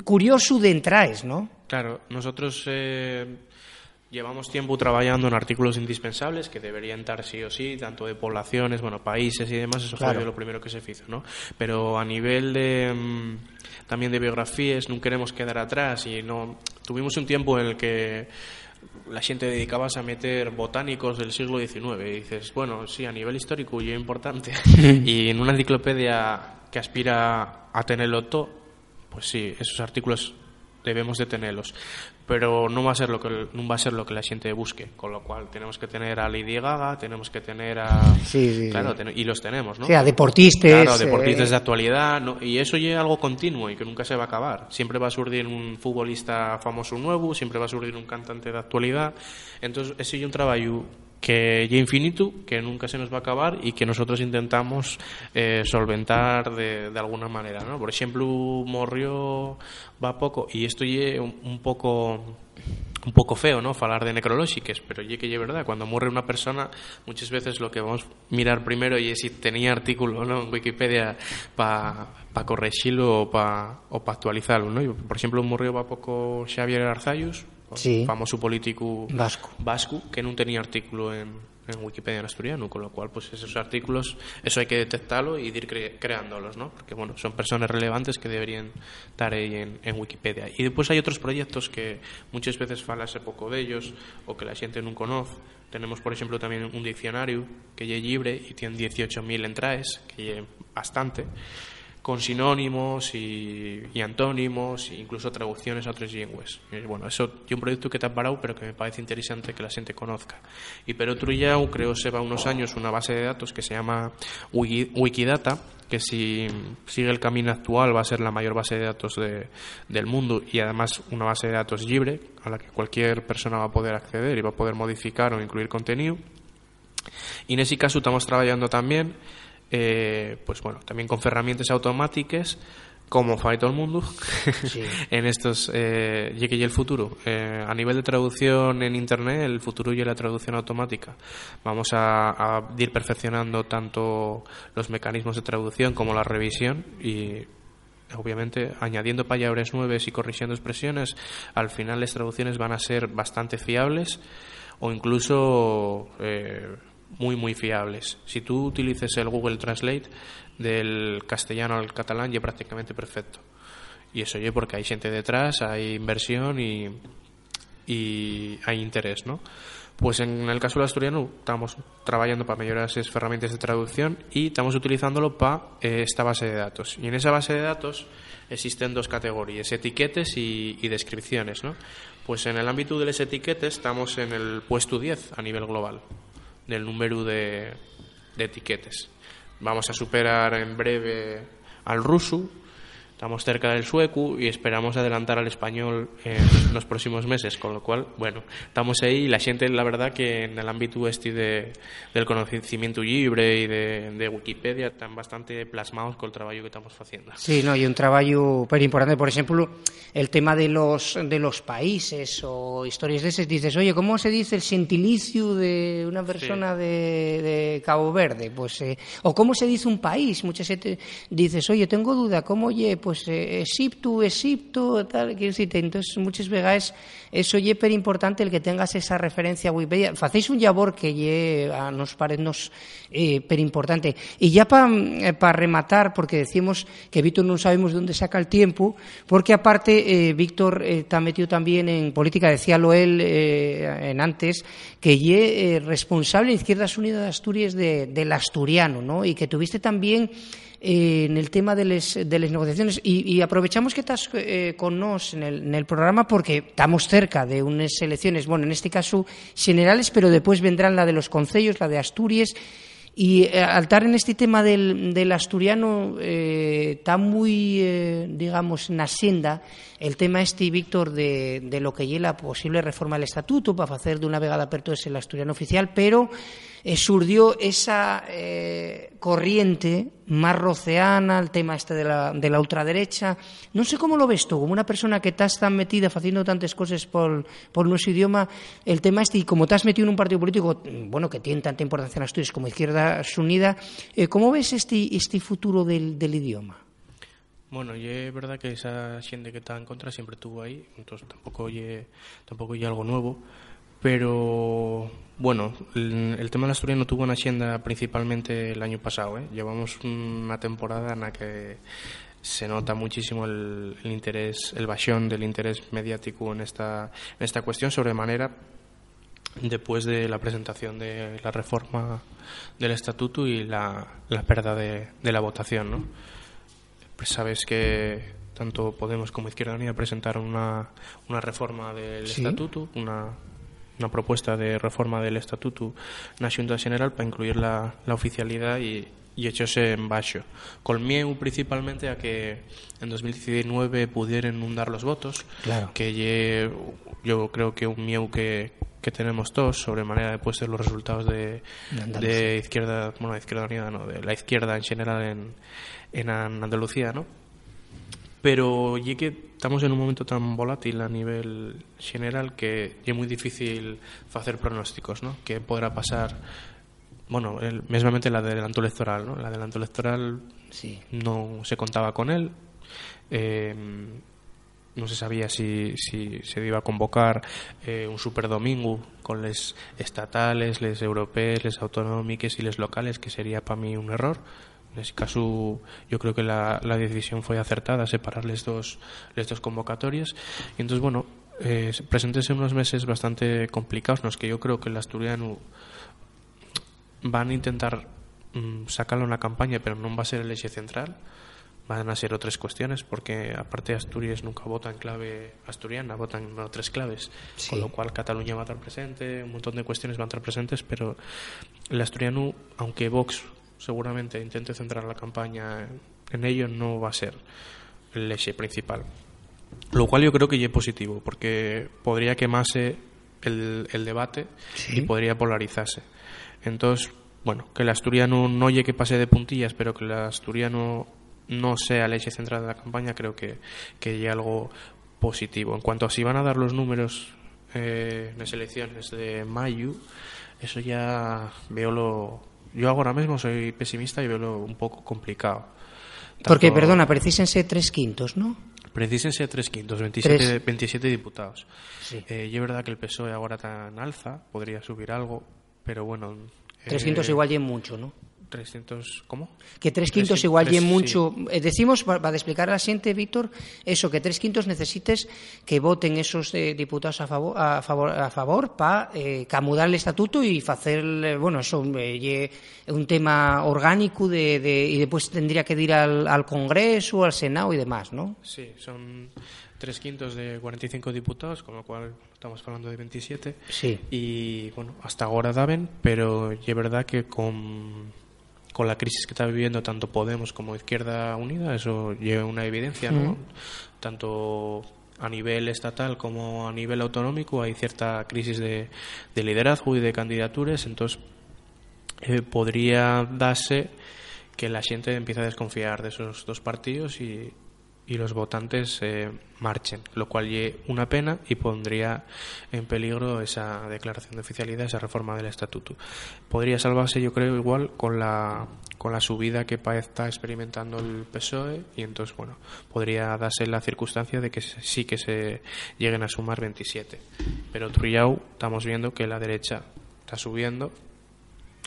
curioso de entraes, ¿no? Claro, nosotros eh, llevamos tiempo trabajando en artículos indispensables que deberían estar sí o sí, tanto de poblaciones, bueno, países y demás, eso claro. fue lo primero que se hizo, ¿no? Pero a nivel de mm, también de biografías, no queremos quedar atrás y no tuvimos un tiempo en el que la gente dedicabas a meter botánicos del siglo XIX y dices, bueno, sí, a nivel histórico y es importante. Y en una enciclopedia que aspira a tenerlo todo, pues sí, esos artículos debemos de tenerlos pero no va a ser lo que no va a ser lo que la gente busque. Con lo cual tenemos que tener a Lady Gaga tenemos que tener a sí, sí, claro sí. y los tenemos no sí, a deportistas claro deportistas eh... de actualidad ¿no? y eso ya es algo continuo y que nunca se va a acabar. Siempre va a surgir un futbolista famoso nuevo siempre va a surgir un cantante de actualidad. Entonces ese es un trabajo que ya infinito, que nunca se nos va a acabar y que nosotros intentamos eh, solventar de, de, alguna manera. ¿no? Por ejemplo, Morrió va poco, y esto es un, poco un poco feo, ¿no? Falar de necrológicas, pero ya que es verdad, cuando muere una persona, muchas veces lo que vamos a mirar primero es si tenía artículo ¿no? en Wikipedia para pa corregirlo o para pa actualizarlo, ¿no? Por ejemplo, murió va poco Xavier Arzayus, Sí. famoso político Vasco. vasco que non tenía artículo en, en Wikipedia en asturiano, con lo cual pues esos artículos, eso hay que detectarlo y ir cre- creándolos, ¿no? Porque bueno, son personas relevantes que deberían estar ahí en, en Wikipedia. Y después hay otros proyectos que muchas veces falase poco de ellos o que la gente no conoce. Tenemos, por ejemplo, también un diccionario que es libre y tiene 18.000 entradas, que es bastante con sinónimos y, antónimos, e incluso traducciones a otras lenguas. Y, bueno, eso es un proyecto que está parado, pero que me parece interesante que la gente conozca. Y pero otro ya creó se va unos años una base de datos que se llama Wiki- Wikidata, que si sigue el camino actual va a ser la mayor base de datos de- del mundo y además una base de datos libre a la que cualquier persona va a poder acceder y va a poder modificar o incluir contenido. Y en ese caso estamos trabajando también, eh, pues bueno, también con herramientas automáticas, como fai todo el mundo, en estos, eh, y el futuro. Eh, a nivel de traducción en Internet, el futuro y la traducción automática. Vamos a, a ir perfeccionando tanto los mecanismos de traducción como la revisión y obviamente añadiendo palabras nuevas y corrigiendo expresiones, al final las traducciones van a ser bastante fiables o incluso eh, muy muy fiables. Si tú utilices el Google Translate del castellano al catalán ya prácticamente perfecto. Y eso ya porque hay gente detrás, hay inversión y, y hay interés, ¿no? Pues en el caso del asturiano estamos trabajando para mejorar esas herramientas de traducción y estamos utilizándolo para eh, esta base de datos. Y en esa base de datos existen dos categorías, etiquetes y, y descripciones, ¿no? Pues en el ámbito de las etiquetes estamos en el puesto 10 a nivel global del número de, de etiquetes. Vamos a superar en breve al ruso, estamos cerca del sueco y esperamos adelantar al español en los próximos meses, con lo cual, bueno, estamos ahí y la gente, la verdad, que en el ámbito este de, del conocimiento libre y de, de Wikipedia están bastante plasmados con el trabajo que estamos haciendo. Sí, no, y un trabajo pero importante, por ejemplo, el tema de los de los países o historias de esos, dices, oye, ¿cómo se dice el gentilicio de una persona de, de Cabo Verde? Pues, eh, o ¿cómo se dice un país? Muchas veces dices, oye, tengo duda, ¿cómo oye? Pues eh, Egipto, Egipto, tal, quiero decirte, entonces muchas veces eso es pero importante el que tengas esa referencia a Wikipedia. Facéis un labor que lle a nos parece eh, pero importante. Y ya para rematar, porque decimos que Víctor no sabemos de dónde saca el tiempo, porque aparte eh, Víctor eh, está metido también en política, decíalo él eh, en antes, que eh, responsable de Izquierdas Unidas de Asturias de, del asturiano, ¿no? Y que tuviste también eh, en el tema de las de y, aprovechamos que estás eh, con nos en el, en el programa porque estamos cerca de unas elecciones, bueno, en este caso generales, pero después vendrán la de los concellos, la de Asturias. Y eh, al estar en este tema del, del asturiano eh, está muy, eh, digamos, na senda el tema este, Víctor, de, lo que lle la posible reforma del estatuto para hacer de una vegada aperto ese el asturiano oficial, pero eh, surgió esa eh, corriente más roceana, el tema este de la, de la ultraderecha. No sé cómo lo ves tú, como una persona que estás tan metida haciendo tantas cosas por, por nuestro idioma, el tema este, y como te has metido en un partido político, bueno, que tiene tanta importancia en Asturias como Izquierda Unida, eh, ¿cómo ves este, este futuro del, del idioma? Bueno, y es verdad que esa gente que está en contra siempre estuvo ahí, entonces tampoco ye, tampoco ye algo nuevo, pero bueno, el, tema del asturiano tuvo una hacienda principalmente el año pasado, ¿eh? llevamos una temporada en la que se nota muchísimo el, el interés, el bajón del interés mediático en esta, en esta cuestión, sobremanera después de la presentación de la reforma del estatuto y la, la pérdida de, de la votación, ¿no? Pues sabes que tanto Podemos como Izquierda Unida presentaron una, una reforma del Sí. estatuto, una, una propuesta de reforma del estatuto na Xunta General para incluir la, la oficialidad y, y echóse en baixo. Con miedo principalmente a que en 2019 pudieran inundar los votos, Claro. que lle- yo creo que un miedo que, que tenemos todos sobre manera de los resultados de, de izquierda, bueno, de izquierda unida, no, de la izquierda en general en, en Andalucía, ¿no? Pero ya que estamos en un momento tan volátil a nivel general que es muy difícil hacer pronósticos, ¿no? Que podrá pasar, bueno, el, mesmamente la del adelanto electoral, ¿no? La adelanto electoral Sí. no se contaba con él. Eh, no se sabía si, si se iba a convocar eh, un superdomingo con les estatales, les europeos, les autonómicos y les locales, que sería para mí un error. En ese caso, yo creo que la, la decisión fue acertada, separar les dos, les dos convocatorias. Y entonces, bueno, eh, presentense unos meses bastante complicados, los que yo creo que el asturiano van a intentar mm, sacarlo en la campaña, pero no va a ser el eje central. Van a ser otras cuestiones porque aparte Asturias nunca vota en clave asturiana, votan en otras claves, con lo cual Cataluña va a estar presente, un montón de cuestiones van a estar presentes, pero el asturiano, aunque Vox seguramente intente centrar la campaña en ello, no va a ser el eje principal. Lo cual yo creo que ya es positivo, porque podría quemarse el, el debate y podría polarizarse. Entonces, bueno, que el asturiano no llegue que pase de puntillas, pero que el asturiano no sea el eje central de la campaña, creo que, que hay algo positivo. En cuanto a si van a dar los números eh, en las elecciones de mayo, eso ya veo lo... Yo ahora mismo soy pesimista y veo un poco complicado. Porque, perdona, precísense tres quintos, ¿no? Precísense tres quintos, 27, 27 diputados. Eh, y es verdad que el PSOE ahora está en alza, podría subir algo, pero bueno... Tres quintos eh, igual y mucho, ¿no? 300, ¿cómo? Que tres quintos igual y mucho. Eh, decimos, para explicar a la gente, Víctor, eso, que tres quintos necesites que voten esos eh, diputados a favor a favor, a favor para eh, camudar el estatuto y hacer, eh, bueno, eso, un tema orgánico de, de, y después tendría que ir al, al Congreso, al Senado y demás, ¿no? Sí, son tres quintos de 45 diputados, con lo cual estamos hablando de 27. Sí. Y, bueno, hasta ahora daben, pero es verdad que con con la crisis que está viviendo tanto Podemos como Izquierda Unida, eso lleva una evidencia, ¿no? Tanto a nivel estatal como a nivel autonómico hay cierta crisis de, liderazgo y de candidaturas, entonces eh, podría darse que la gente empiece a desconfiar de esos dos partidos y, y los votantes eh, marchen, lo cual es una pena y pondría en peligro esa declaración de oficialidad, esa reforma del estatuto. Podría salvarse, yo creo, igual con la, con la subida que está experimentando el PSOE y entonces, bueno, podría darse la circunstancia de que sí que se lleguen a sumar 27. Pero Trujillo estamos viendo que la derecha está subiendo,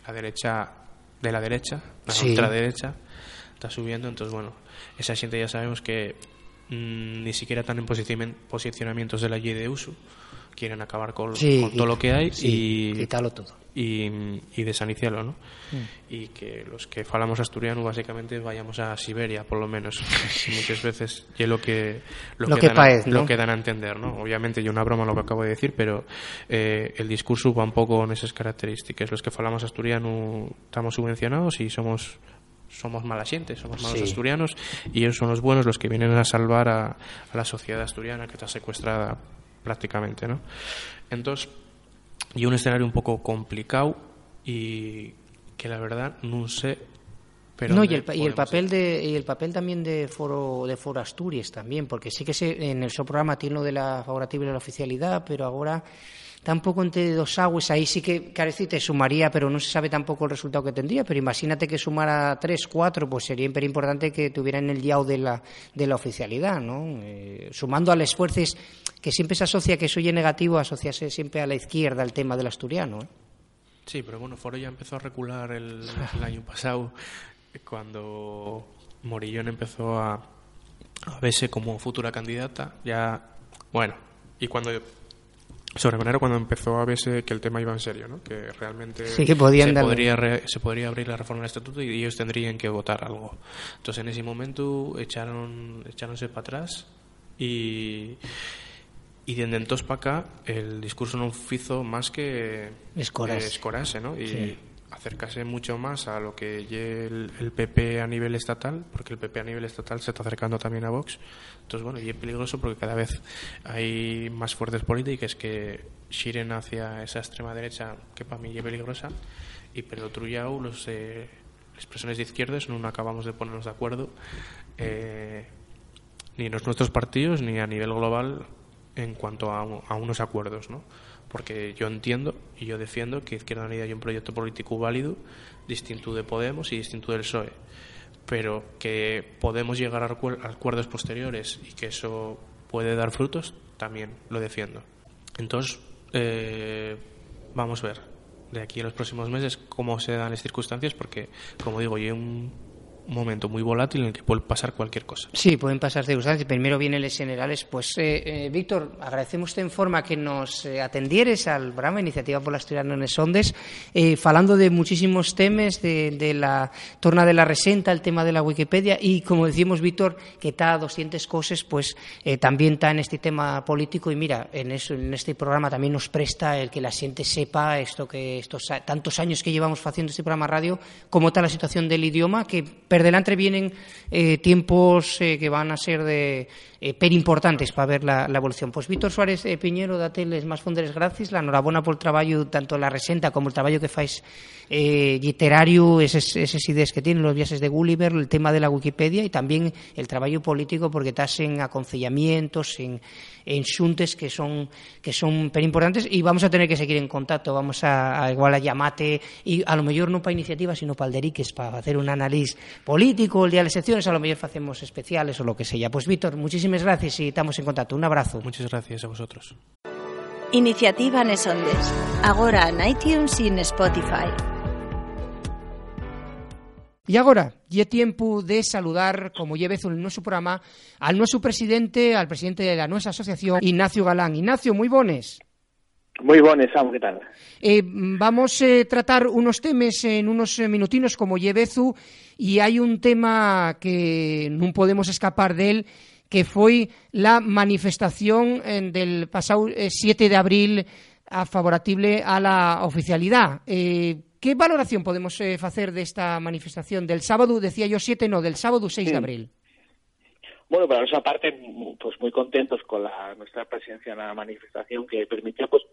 la derecha de la derecha, la ultraderecha está subiendo, entonces, bueno, esa gente ya sabemos que mm, ni siquiera están en posicionamientos de la ley de uso quieren acabar con, todo lo que hay y quitarlo todo y, y desaniciarlo ¿no? Mm. y que los que falamos asturiano básicamente vayamos a Siberia por lo menos muchas veces y lo que lo, que, dan, a, lo que dan a entender ¿no? obviamente yo una broma lo que acabo de decir pero eh, el discurso va un poco en esas características los que falamos asturiano estamos subvencionados y somos somos mala gente, somos malos asturianos y ellos son los buenos los que vienen a salvar a, la sociedad asturiana que está secuestrada prácticamente, ¿no? Entonces, y un escenario un poco complicado y que la verdad no sé pero no, y el, y el papel de y el papel también de foro de foro Asturias también porque sí que se, en el su programa tiene lo de la favorable de la oficialidad pero ahora tampoco entre dos aguas, ahí sí que Carecite sumaría, pero no se sabe tampoco el resultado que tendría, pero imagínate que sumara tres, cuatro, pues sería súper importante que tuvieran el yao de la, de la oficialidad, ¿no? Eh, sumando al esfuerzo que siempre se asocia que eso es negativo, asociarse siempre a la izquierda el tema del asturiano, ¿eh? Sí, pero bueno, Foro ya empezó a recular el, el año pasado cuando Morillón empezó a, a verse como futura candidata, ya, bueno, y cuando sobremanera cuando empezó a verse que el tema iba en serio, ¿no? que realmente se, podría, se podría abrir la reforma del estatuto y ellos tendrían que votar algo. Entonces en ese momento echaron echáronse para atrás y y de entonces para acá el discurso no hizo más que escorarse, ¿no? Y, acercarse mucho más a lo que el, el, PP a nivel estatal, porque el PP a nivel estatal se está acercando también a Vox. Entonces, bueno, y es peligroso porque cada vez hay más fuerzas políticas que giren hacia esa extrema derecha que para mí es peligrosa, y pero Trujillo, los, eh, las personas de izquierdas, no acabamos de ponernos de acuerdo, eh, ni en nuestros partidos ni a nivel global en cuanto a, a unos acuerdos, ¿no? Porque yo entiendo y yo defiendo que Izquierda Unida hay un proyecto político válido, distinto de Podemos y distinto del PSOE, pero que podemos llegar a acuerdos posteriores y que eso puede dar frutos, también lo defiendo. Entonces, eh, vamos a ver de aquí a los próximos meses cómo se dan las circunstancias, porque, como digo, un un momento muy volátil en el que puede pasar cualquier cosa. Sí, pueden pasar circunstancias. Primero vienen los generales. Pues, eh, eh, Víctor, agradecemos en forma que nos eh, atendieres al programa Iniciativa por las Tiranas Ondes, eh, falando de muchísimos temas, de, de, la torna de la resenta, el tema de la Wikipedia, y como decimos, Víctor, que está a 200 cosas, pues eh, también está en este tema político, y mira, en, eso, en este programa también nos presta el que la gente sepa esto que estos tantos años que llevamos haciendo este programa radio, cómo está la situación del idioma, que per delante vienen eh, tiempos eh, que van a ser de eh, per importantes para ver la, evolución. Pues Víctor Suárez Piñero, dateles máis fonderes gracias, la enhorabona por traballo tanto la resenta como el traballo que fais literario, eses, eses ideas que tienen los viajes de Gulliver, el tema de la Wikipedia y también el traballo político porque estás en aconsellamientos, en, en que son que son per importantes y vamos a tener que seguir en contacto, vamos a, igual a llamate y a lo mellor non para iniciativa, sino para Alderiques para hacer un análisis político, el día de las secciones, a lo mejor hacemos especiales o lo que sea. Pues Víctor, muchísimas gracias y estamos en contacto. Un abrazo. Muchas gracias a vosotros. Iniciativa Nesondes. Agora en iTunes y en Spotify. Y ahora, ya tiempo de saludar, como lleve en nuestro programa, al nuestro presidente, al presidente de la nuestra asociación, Ignacio Galán. Ignacio, muy bones. Muy bones, Sam, ¿qué tal? Eh, vamos a eh, tratar unos temas en unos eh, minutinos como Llevezu y hay un tema que no podemos escapar de él que fue la manifestación en, del pasado eh, 7 de abril a favorable a la oficialidad. Eh, ¿Qué valoración podemos eh, hacer de esta manifestación del sábado, decía yo 7, no, del sábado 6 Sí. de abril? Bueno, por nuestra parte, pues muy contentos con la, nuestra presencia en la manifestación que permitió pues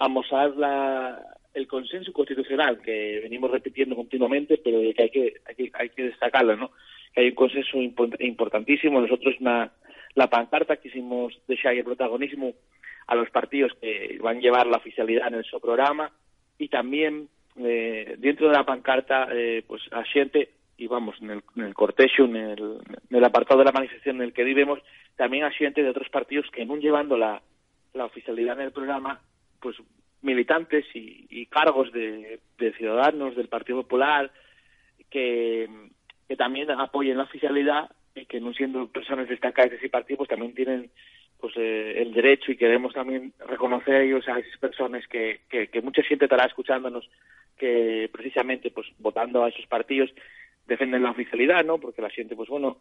amosar la, el consenso constitucional que venimos repitiendo continuamente, pero que hay que, hay que, hay que destacarlo, ¿no? Que hay un consenso impo- importantísimo. Nosotros la pancarta quisimos dejar el protagonismo a los partidos que van a llevar la oficialidad en su programa y también eh, dentro de la pancarta eh, pues a y vamos, en el, en el cortejo, en el, apartado de la manifestación en el que vivimos, también a xente de otros partidos que no llevando la oficialidad en el programa, pues militantes y, cargos de, ciudadanos del Partido Popular que, que también apoyen la oficialidad y que no siendo personas destacadas de ese partido pues también tienen pues eh, el derecho y queremos también reconocer a ellos a esas personas que, que, que mucha gente estará escuchándonos que precisamente pues votando a esos partidos defienden la oficialidad, ¿no? Porque la gente, pues bueno,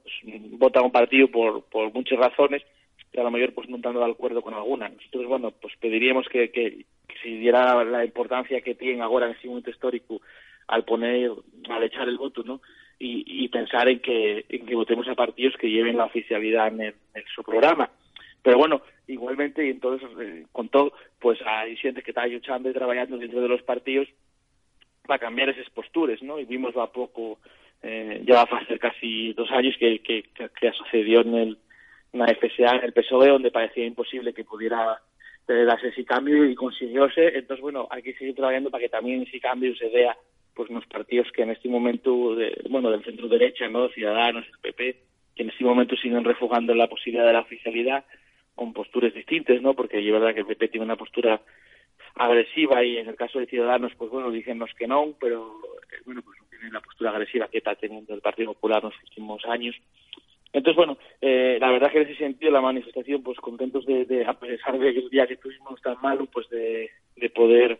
vota a un partido por, por muchas razones y a lo mejor pues no estando de acuerdo con alguna. Nosotros, bueno, pues pediríamos que, que, se diera la importancia que tienen ahora en este momento histórico al poner, al echar el voto, ¿no? Y, y pensar en que, en que votemos a partidos que lleven la oficialidad en, el, su programa. Pero bueno, igualmente, y entonces, eh, con todo, pues hay gente que está luchando y trabajando dentro de los partidos para cambiar esas posturas, ¿no? Y vimos a poco, eh, ya va a hacer casi dos años que, que, que sucedió en el la FSA, en el PSOE, donde parecía imposible que pudiera eh, darse ese cambio y consiguióse. Entonces, bueno, hay que seguir trabajando para que también ese cambio se vea pues los partidos que en este momento, de, bueno, del centro derecha, ¿no? Ciudadanos, el PP, que en este momento siguen refugando la posibilidad de la oficialidad con posturas distintas, ¿no? Porque es verdad que el PP tiene una postura agresiva y en el caso de Ciudadanos, pues bueno, díganos que no, pero eh, bueno, pues no tienen la postura agresiva que está teniendo el Partido Popular en los últimos años. Entonces, bueno, eh, la verdad que en ese sentido la manifestación, pues contentos de, de a pesar de que el día que tuvimos tan malo, pues de, de poder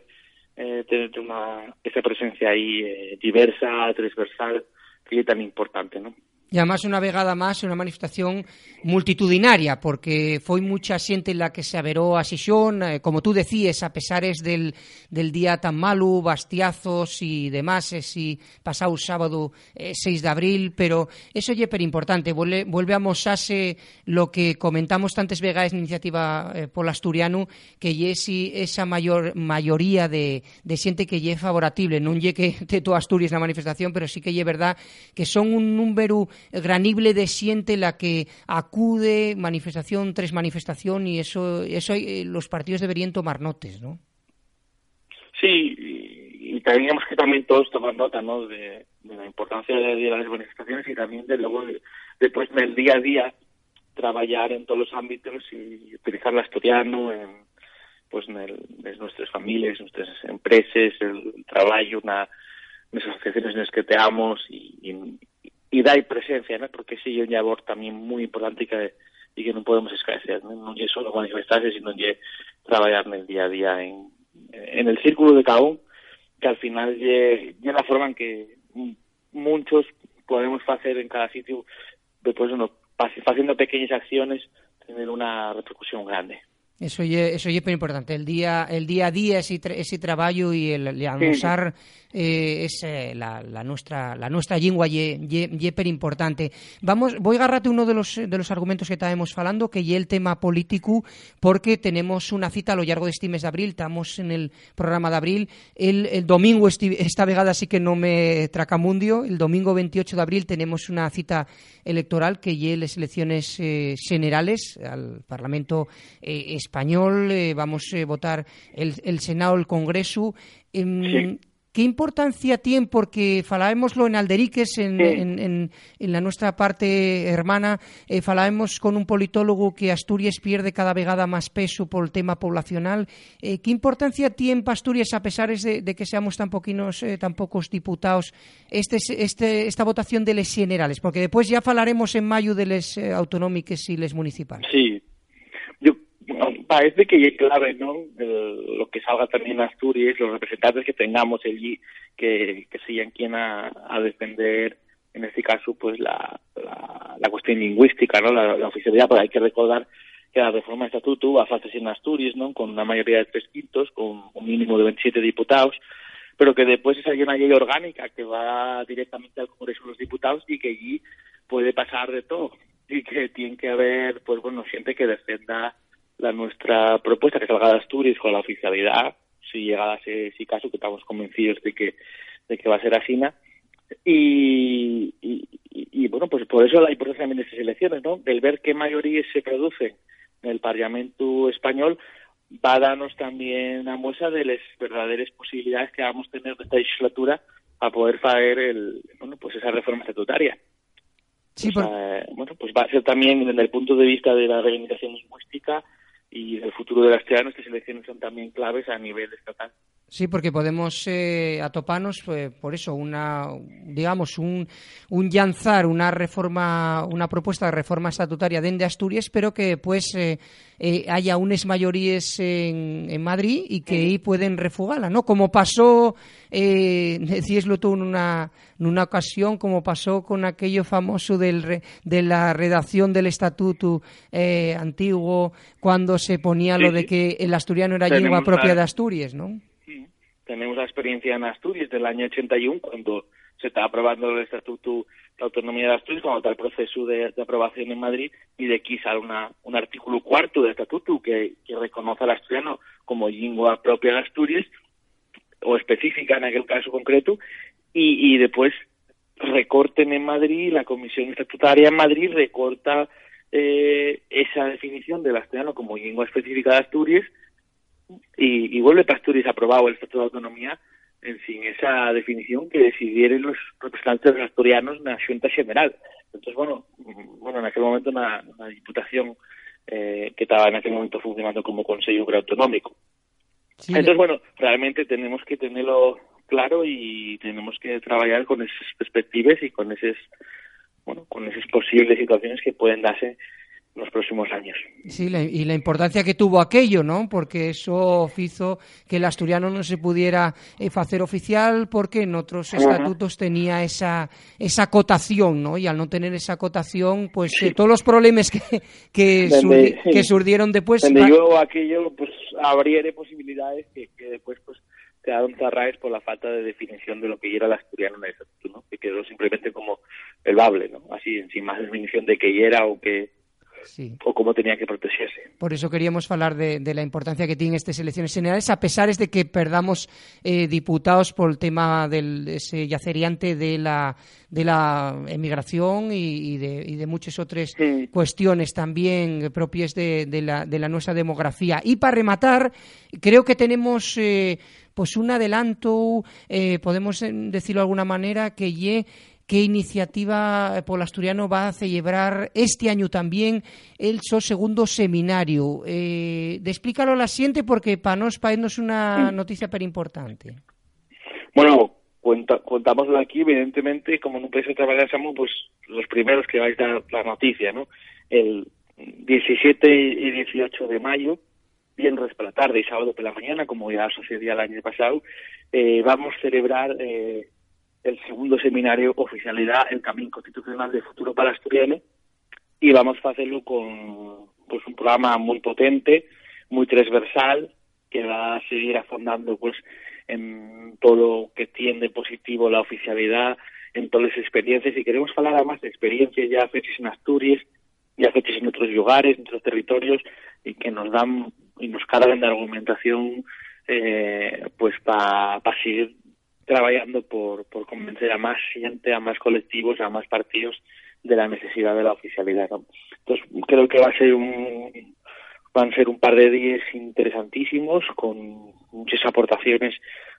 eh, tener una, esa presencia ahí eh, diversa, transversal, que es tan importante, ¿no? E además unha vegada máis unha manifestación multitudinaria porque foi mucha xente la que se averou a Xixón, eh, como tú decías, a pesares del, del día tan malo, bastiazos e demás, e si pasado sábado eh, 6 de abril, pero eso lle per importante, vuelve, vuelve a mosase lo que comentamos tantas vegadas na iniciativa eh, polo asturiano, que si esa maior maioría de, de xente que lle é favorable, non lle que te to Asturias na manifestación, pero sí que lle verdad que son un número granible de xente la que acude manifestación tras manifestación y eso, eso eh, los partidos deberían tomar notes, ¿no? Sí, y, teníamos que también todos tomar nota, ¿no? De, la importancia de, las manifestaciones y también de luego de, después del día a día trabajar en todos los ámbitos y utilizar el asturiano en, pues, en, el, nuestras familias, nuestras empresas, el trabajo, una, las asociaciones en las que teamos y, y, y dar presencia, ¿no? porque sí, un labor también muy importante que, y que no podemos escasear, ¿no? no es solo manifestarse, sino es trabajar en el día a día en, en el círculo de cada uno, que al final es la forma en que muchos podemos hacer en cada sitio, después uno haciendo pequeñas acciones, tener una repercusión grande. Eso es eso muy importante, el día el día a día ese, ese trabajo y el, el almorzar eh, es eh, la, la, nuestra la nuestra lengua y ye, importante. Vamos, voy a agarrarte uno de los de los argumentos que estábamos falando, que es el tema político, porque tenemos una cita a lo largo de este mes de abril, estamos en el programa de abril, el, el domingo esta vegada sí que no me tracamundio, el domingo 28 de abril tenemos una cita electoral que es las elecciones eh, generales al Parlamento eh, español, eh, vamos a votar el, el Senado, el Congreso. Eh, sí. ¿Qué importancia tiene? Porque falábamoslo en Alderiques, en, sí. en, en, en, la nuestra parte hermana, eh, falábamos con un politólogo que Asturias pierde cada vegada más peso por el tema poblacional. Eh, ¿Qué importancia tiene para Asturias, a pesar de, de que seamos tan, poquinos, eh, tan pocos diputados, este, este, esta votación de les generales? Porque después ya falaremos en mayo de les eh, autonómicas y les municipales. Sí, parece que es clave, ¿no? El, lo que salga también en Asturias, los representantes que tengamos allí, que, que sean quien a, defender, en este caso, pues la, la, cuestión lingüística, ¿no? La, oficialidad, porque hay que recordar que la reforma de estatuto va a en Asturias, ¿no? Con una mayoría de tres quintos, con un mínimo de 27 diputados, pero que después es una ley orgánica que va directamente al Congreso de los Diputados y que allí puede pasar de todo y que tiene que haber, pues bueno, gente que defenda la nuestra propuesta que salga de Asturias con la oficialidad, si llegara a ser ese caso, que estamos convencidos de que, de que va a ser así. Y, y, y, bueno, pues por eso la importancia también de estas elecciones, ¿no? Del ver qué mayorías se producen en el Parlamento español, va a darnos también una muestra de las verdaderas posibilidades que vamos a tener de esta legislatura a poder hacer el, bueno, pues esa reforma estatutaria. Sí, o sea, bueno, pues va a ser también desde el punto de vista de la reivindicación lingüística y el futuro del asturiano, estas elecciones son también claves a nivel estatal. Sí, porque podemos eh, atoparnos pues, por eso una digamos un, un llanzar una reforma una propuesta de reforma estatutaria dende Asturias, pero que pues eh, eh, haya unas mayorías en, en, Madrid y que ahí pueden refugarla, ¿no? Como pasó eh, decíslo tú en una en una ocasión como pasó con aquello famoso del re, de la redacción del estatuto eh, antiguo cuando se ponía sí, lo de que el asturiano era lengua propia de Asturias, ¿no? Tenemos la experiencia en Asturias del año 81, cuando se está aprobando el Estatuto de Autonomía de Asturias, cuando está el proceso de, aprobación en Madrid, y de aquí sale una, un artículo cuarto del Estatuto que, reconoce al asturiano como lengua propia de Asturias, o específica en aquel caso concreto, y, y después recorten en Madrid, la Comisión Estatutaria en Madrid recorta eh, esa definición del asturiano como lengua específica de Asturias, y, y vuelve Asturias aprobado el Estatuto de Autonomía en fin esa definición que decidieron los representantes asturianos en la Junta General. Entonces, bueno, bueno en aquel momento una, una diputación eh, que estaba en aquel momento funcionando como Consejo Autonómico. Sí, Entonces, bueno, realmente tenemos que tenerlo claro y tenemos que trabajar con esas perspectivas y con esas, bueno, con esas posibles situaciones que pueden darse los próximos años. Sí, la, y la importancia que tuvo aquello, ¿no? Porque eso hizo que el asturiano no se pudiera eh, hacer oficial porque en otros estatutos tenía esa esa cotación, ¿no? Y al no tener esa cotación, pues sí. eh, todos los problemas que que, surdi, sí. que surgieron después... Donde yo aquello, pues, abriere posibilidades que, que después, pues, quedaron cerradas por la falta de definición de lo que era el asturiano en el estatuto, ¿no? Que quedó simplemente como el bable, ¿no? Así, sin más definición de qué era o qué sí. o cómo tenía que protegerse. Por eso queríamos hablar de, de la importancia que tienen estas elecciones generales, a pesar de que perdamos eh, diputados por el tema del ese yaceriante de la de la emigración y, y, de, y de, muchas otras sí. cuestiones también propias de, de, la, de la nuestra demografía. Y para rematar, creo que tenemos eh, pues un adelanto, eh, podemos decirlo de alguna manera, que ye qué iniciativa Polasturiano va a celebrar este año también el so segundo seminario. Eh, de explícalo a la siguiente porque para nos es una noticia pero importante. Bueno, cuenta, contámoslo aquí, evidentemente, como en un país de trabajar somos pues, los primeros que vais a dar la noticia, ¿no? El 17 y 18 de mayo, viernes por la tarde y sábado por la mañana, como ya sucedía el año pasado, eh, vamos a celebrar eh, el segundo seminario Oficialidad, el Camino Constitucional de Futuro para Asturias, y vamos a hacerlo con pues un programa muy potente, muy transversal, que va a seguir afondando pues en todo lo que tiende positivo la oficialidad, en todas las experiencias, y queremos hablar además de experiencias ya fechas en Asturias, ya fechas en otros lugares, en otros territorios, y que nos dan y nos cargan de argumentación eh, pues para seguir trabajando por, por convencer a más gente, a más colectivos, a más partidos de la necesidad de la oficialidad. Entonces creo que va a ser un van a ser un par de días interesantísimos con muchas aportaciones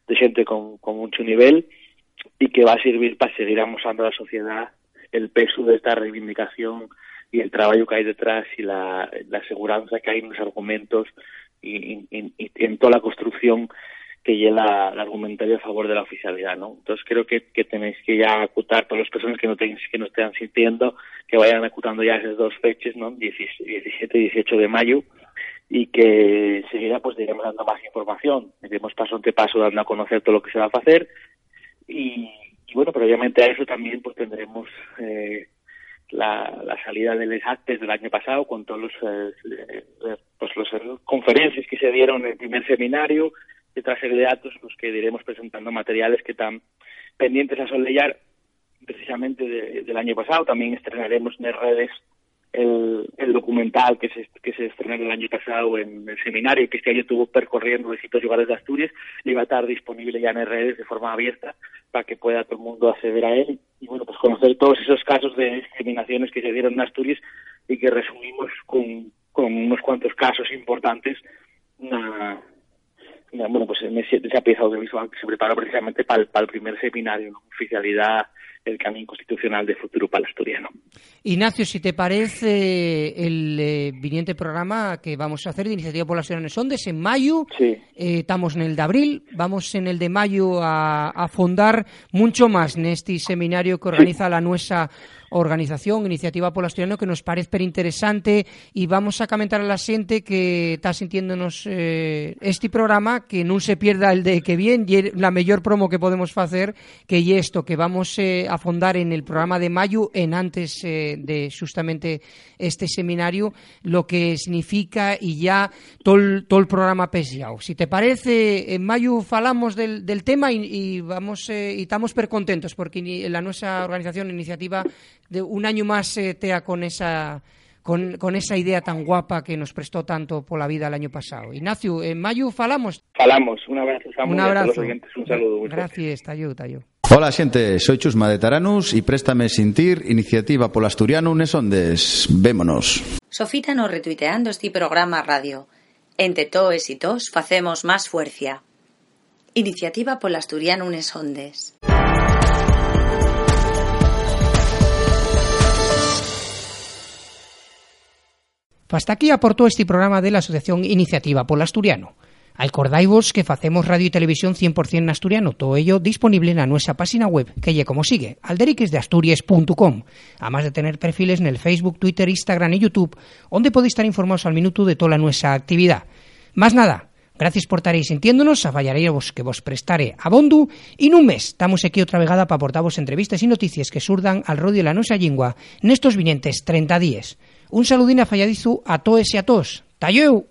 de gente con, mucho nivel y que va a servir para seguir amosando a la sociedad el peso de esta reivindicación y el trabajo que hay detrás y la, la seguridad que hay en los argumentos y, en toda la construcción que lleva el argumentario a favor de la oficialidad, ¿no? Entonces creo que, tenéis que ya acutar todas las personas que no tenéis, que no estén sintiendo, que vayan acutando ya esas dos fechas, ¿no? 17 y 18 de mayo, y que seguirá pues iremos dando más información, iremos paso ante paso dando a conocer todo lo que se va a hacer, y, y bueno, pero obviamente a eso también pues tendremos eh, la, salida de los actes del año pasado con todos los, eh, eh pues las conferencias que se dieron en el primer seminario y otra de datos los que iremos presentando materiales que están pendientes a solear precisamente del año pasado. También estrenaremos en redes el, documental que se, que se estrenó el año pasado en el seminario que este año estuvo percorriendo distintos lugares de Asturias y va a estar disponible ya en redes de forma abierta para que pueda todo el mundo acceder a él y bueno pues conocer todos esos casos de discriminaciones que se dieron en Asturias y que resumimos con, con unos cuantos casos importantes una, bueno pues en ese, esa pieza audiovisual que se preparó precisamente para el, para el primer seminario ¿no? oficialidad el camino constitucional de futuro para el asturiano. Ignacio, si te parece el eh, viniente programa que vamos a hacer de Iniciativa por las Ciudadanas Ondes en mayo, sí. eh, estamos en el de abril, vamos en el de mayo a, a fondar mucho más en este seminario que organiza sí. la nuestra organización, Iniciativa Asturiano, que nos parece interesante y vamos a comentar a la gente que está sintiéndonos eh, este programa, que no se pierda el de que bien, y la mejor promo que podemos hacer, que y esto, que vamos eh, a fondar en el programa de mayo, en antes eh, de justamente este seminario, lo que significa y ya todo el, todo el programa pesiao. Si te parece, en mayo falamos del, del tema y, y vamos eh, y estamos per contentos porque la nuestra organización iniciativa de un año más eh, tea con esa con, con esa idea tan guapa que nos prestó tanto por la vida el año pasado. Ignacio, en mayo falamos. Falamos, un abrazo, Samuel, un abrazo. a todos los oyentes, un saludo. Gracias, tallo, tallo. Hola xente, soy Chusma de Taranus y préstame sentir iniciativa pola Asturiano unes ondes. Vémonos. Sofita nos retuiteando este programa radio. Entre toes y tos facemos más fuerza. Iniciativa pola Asturiano unes ondes. Hasta aquí aportó este programa de la Asociación Iniciativa Pol Asturiano. Acordaivos que facemos radio y televisión 100% en asturiano, todo ello disponible en nuestra página web, que lle como sigue, alderiquesdeasturias.com, además de tener perfiles en el Facebook, Twitter, Instagram y YouTube, donde podéis estar informados al minuto de toda nuestra actividad. Más nada, gracias por estaréis sintiéndonos, a fallaremos que vos prestaré a Bondu, y en un mes estamos aquí otra vegada para aportaros entrevistas y noticias que surdan al rodio de la nuestra lingua nestos vinientes 30 días. Un saludín a falladizu a toes y a tos. ¡Talleu!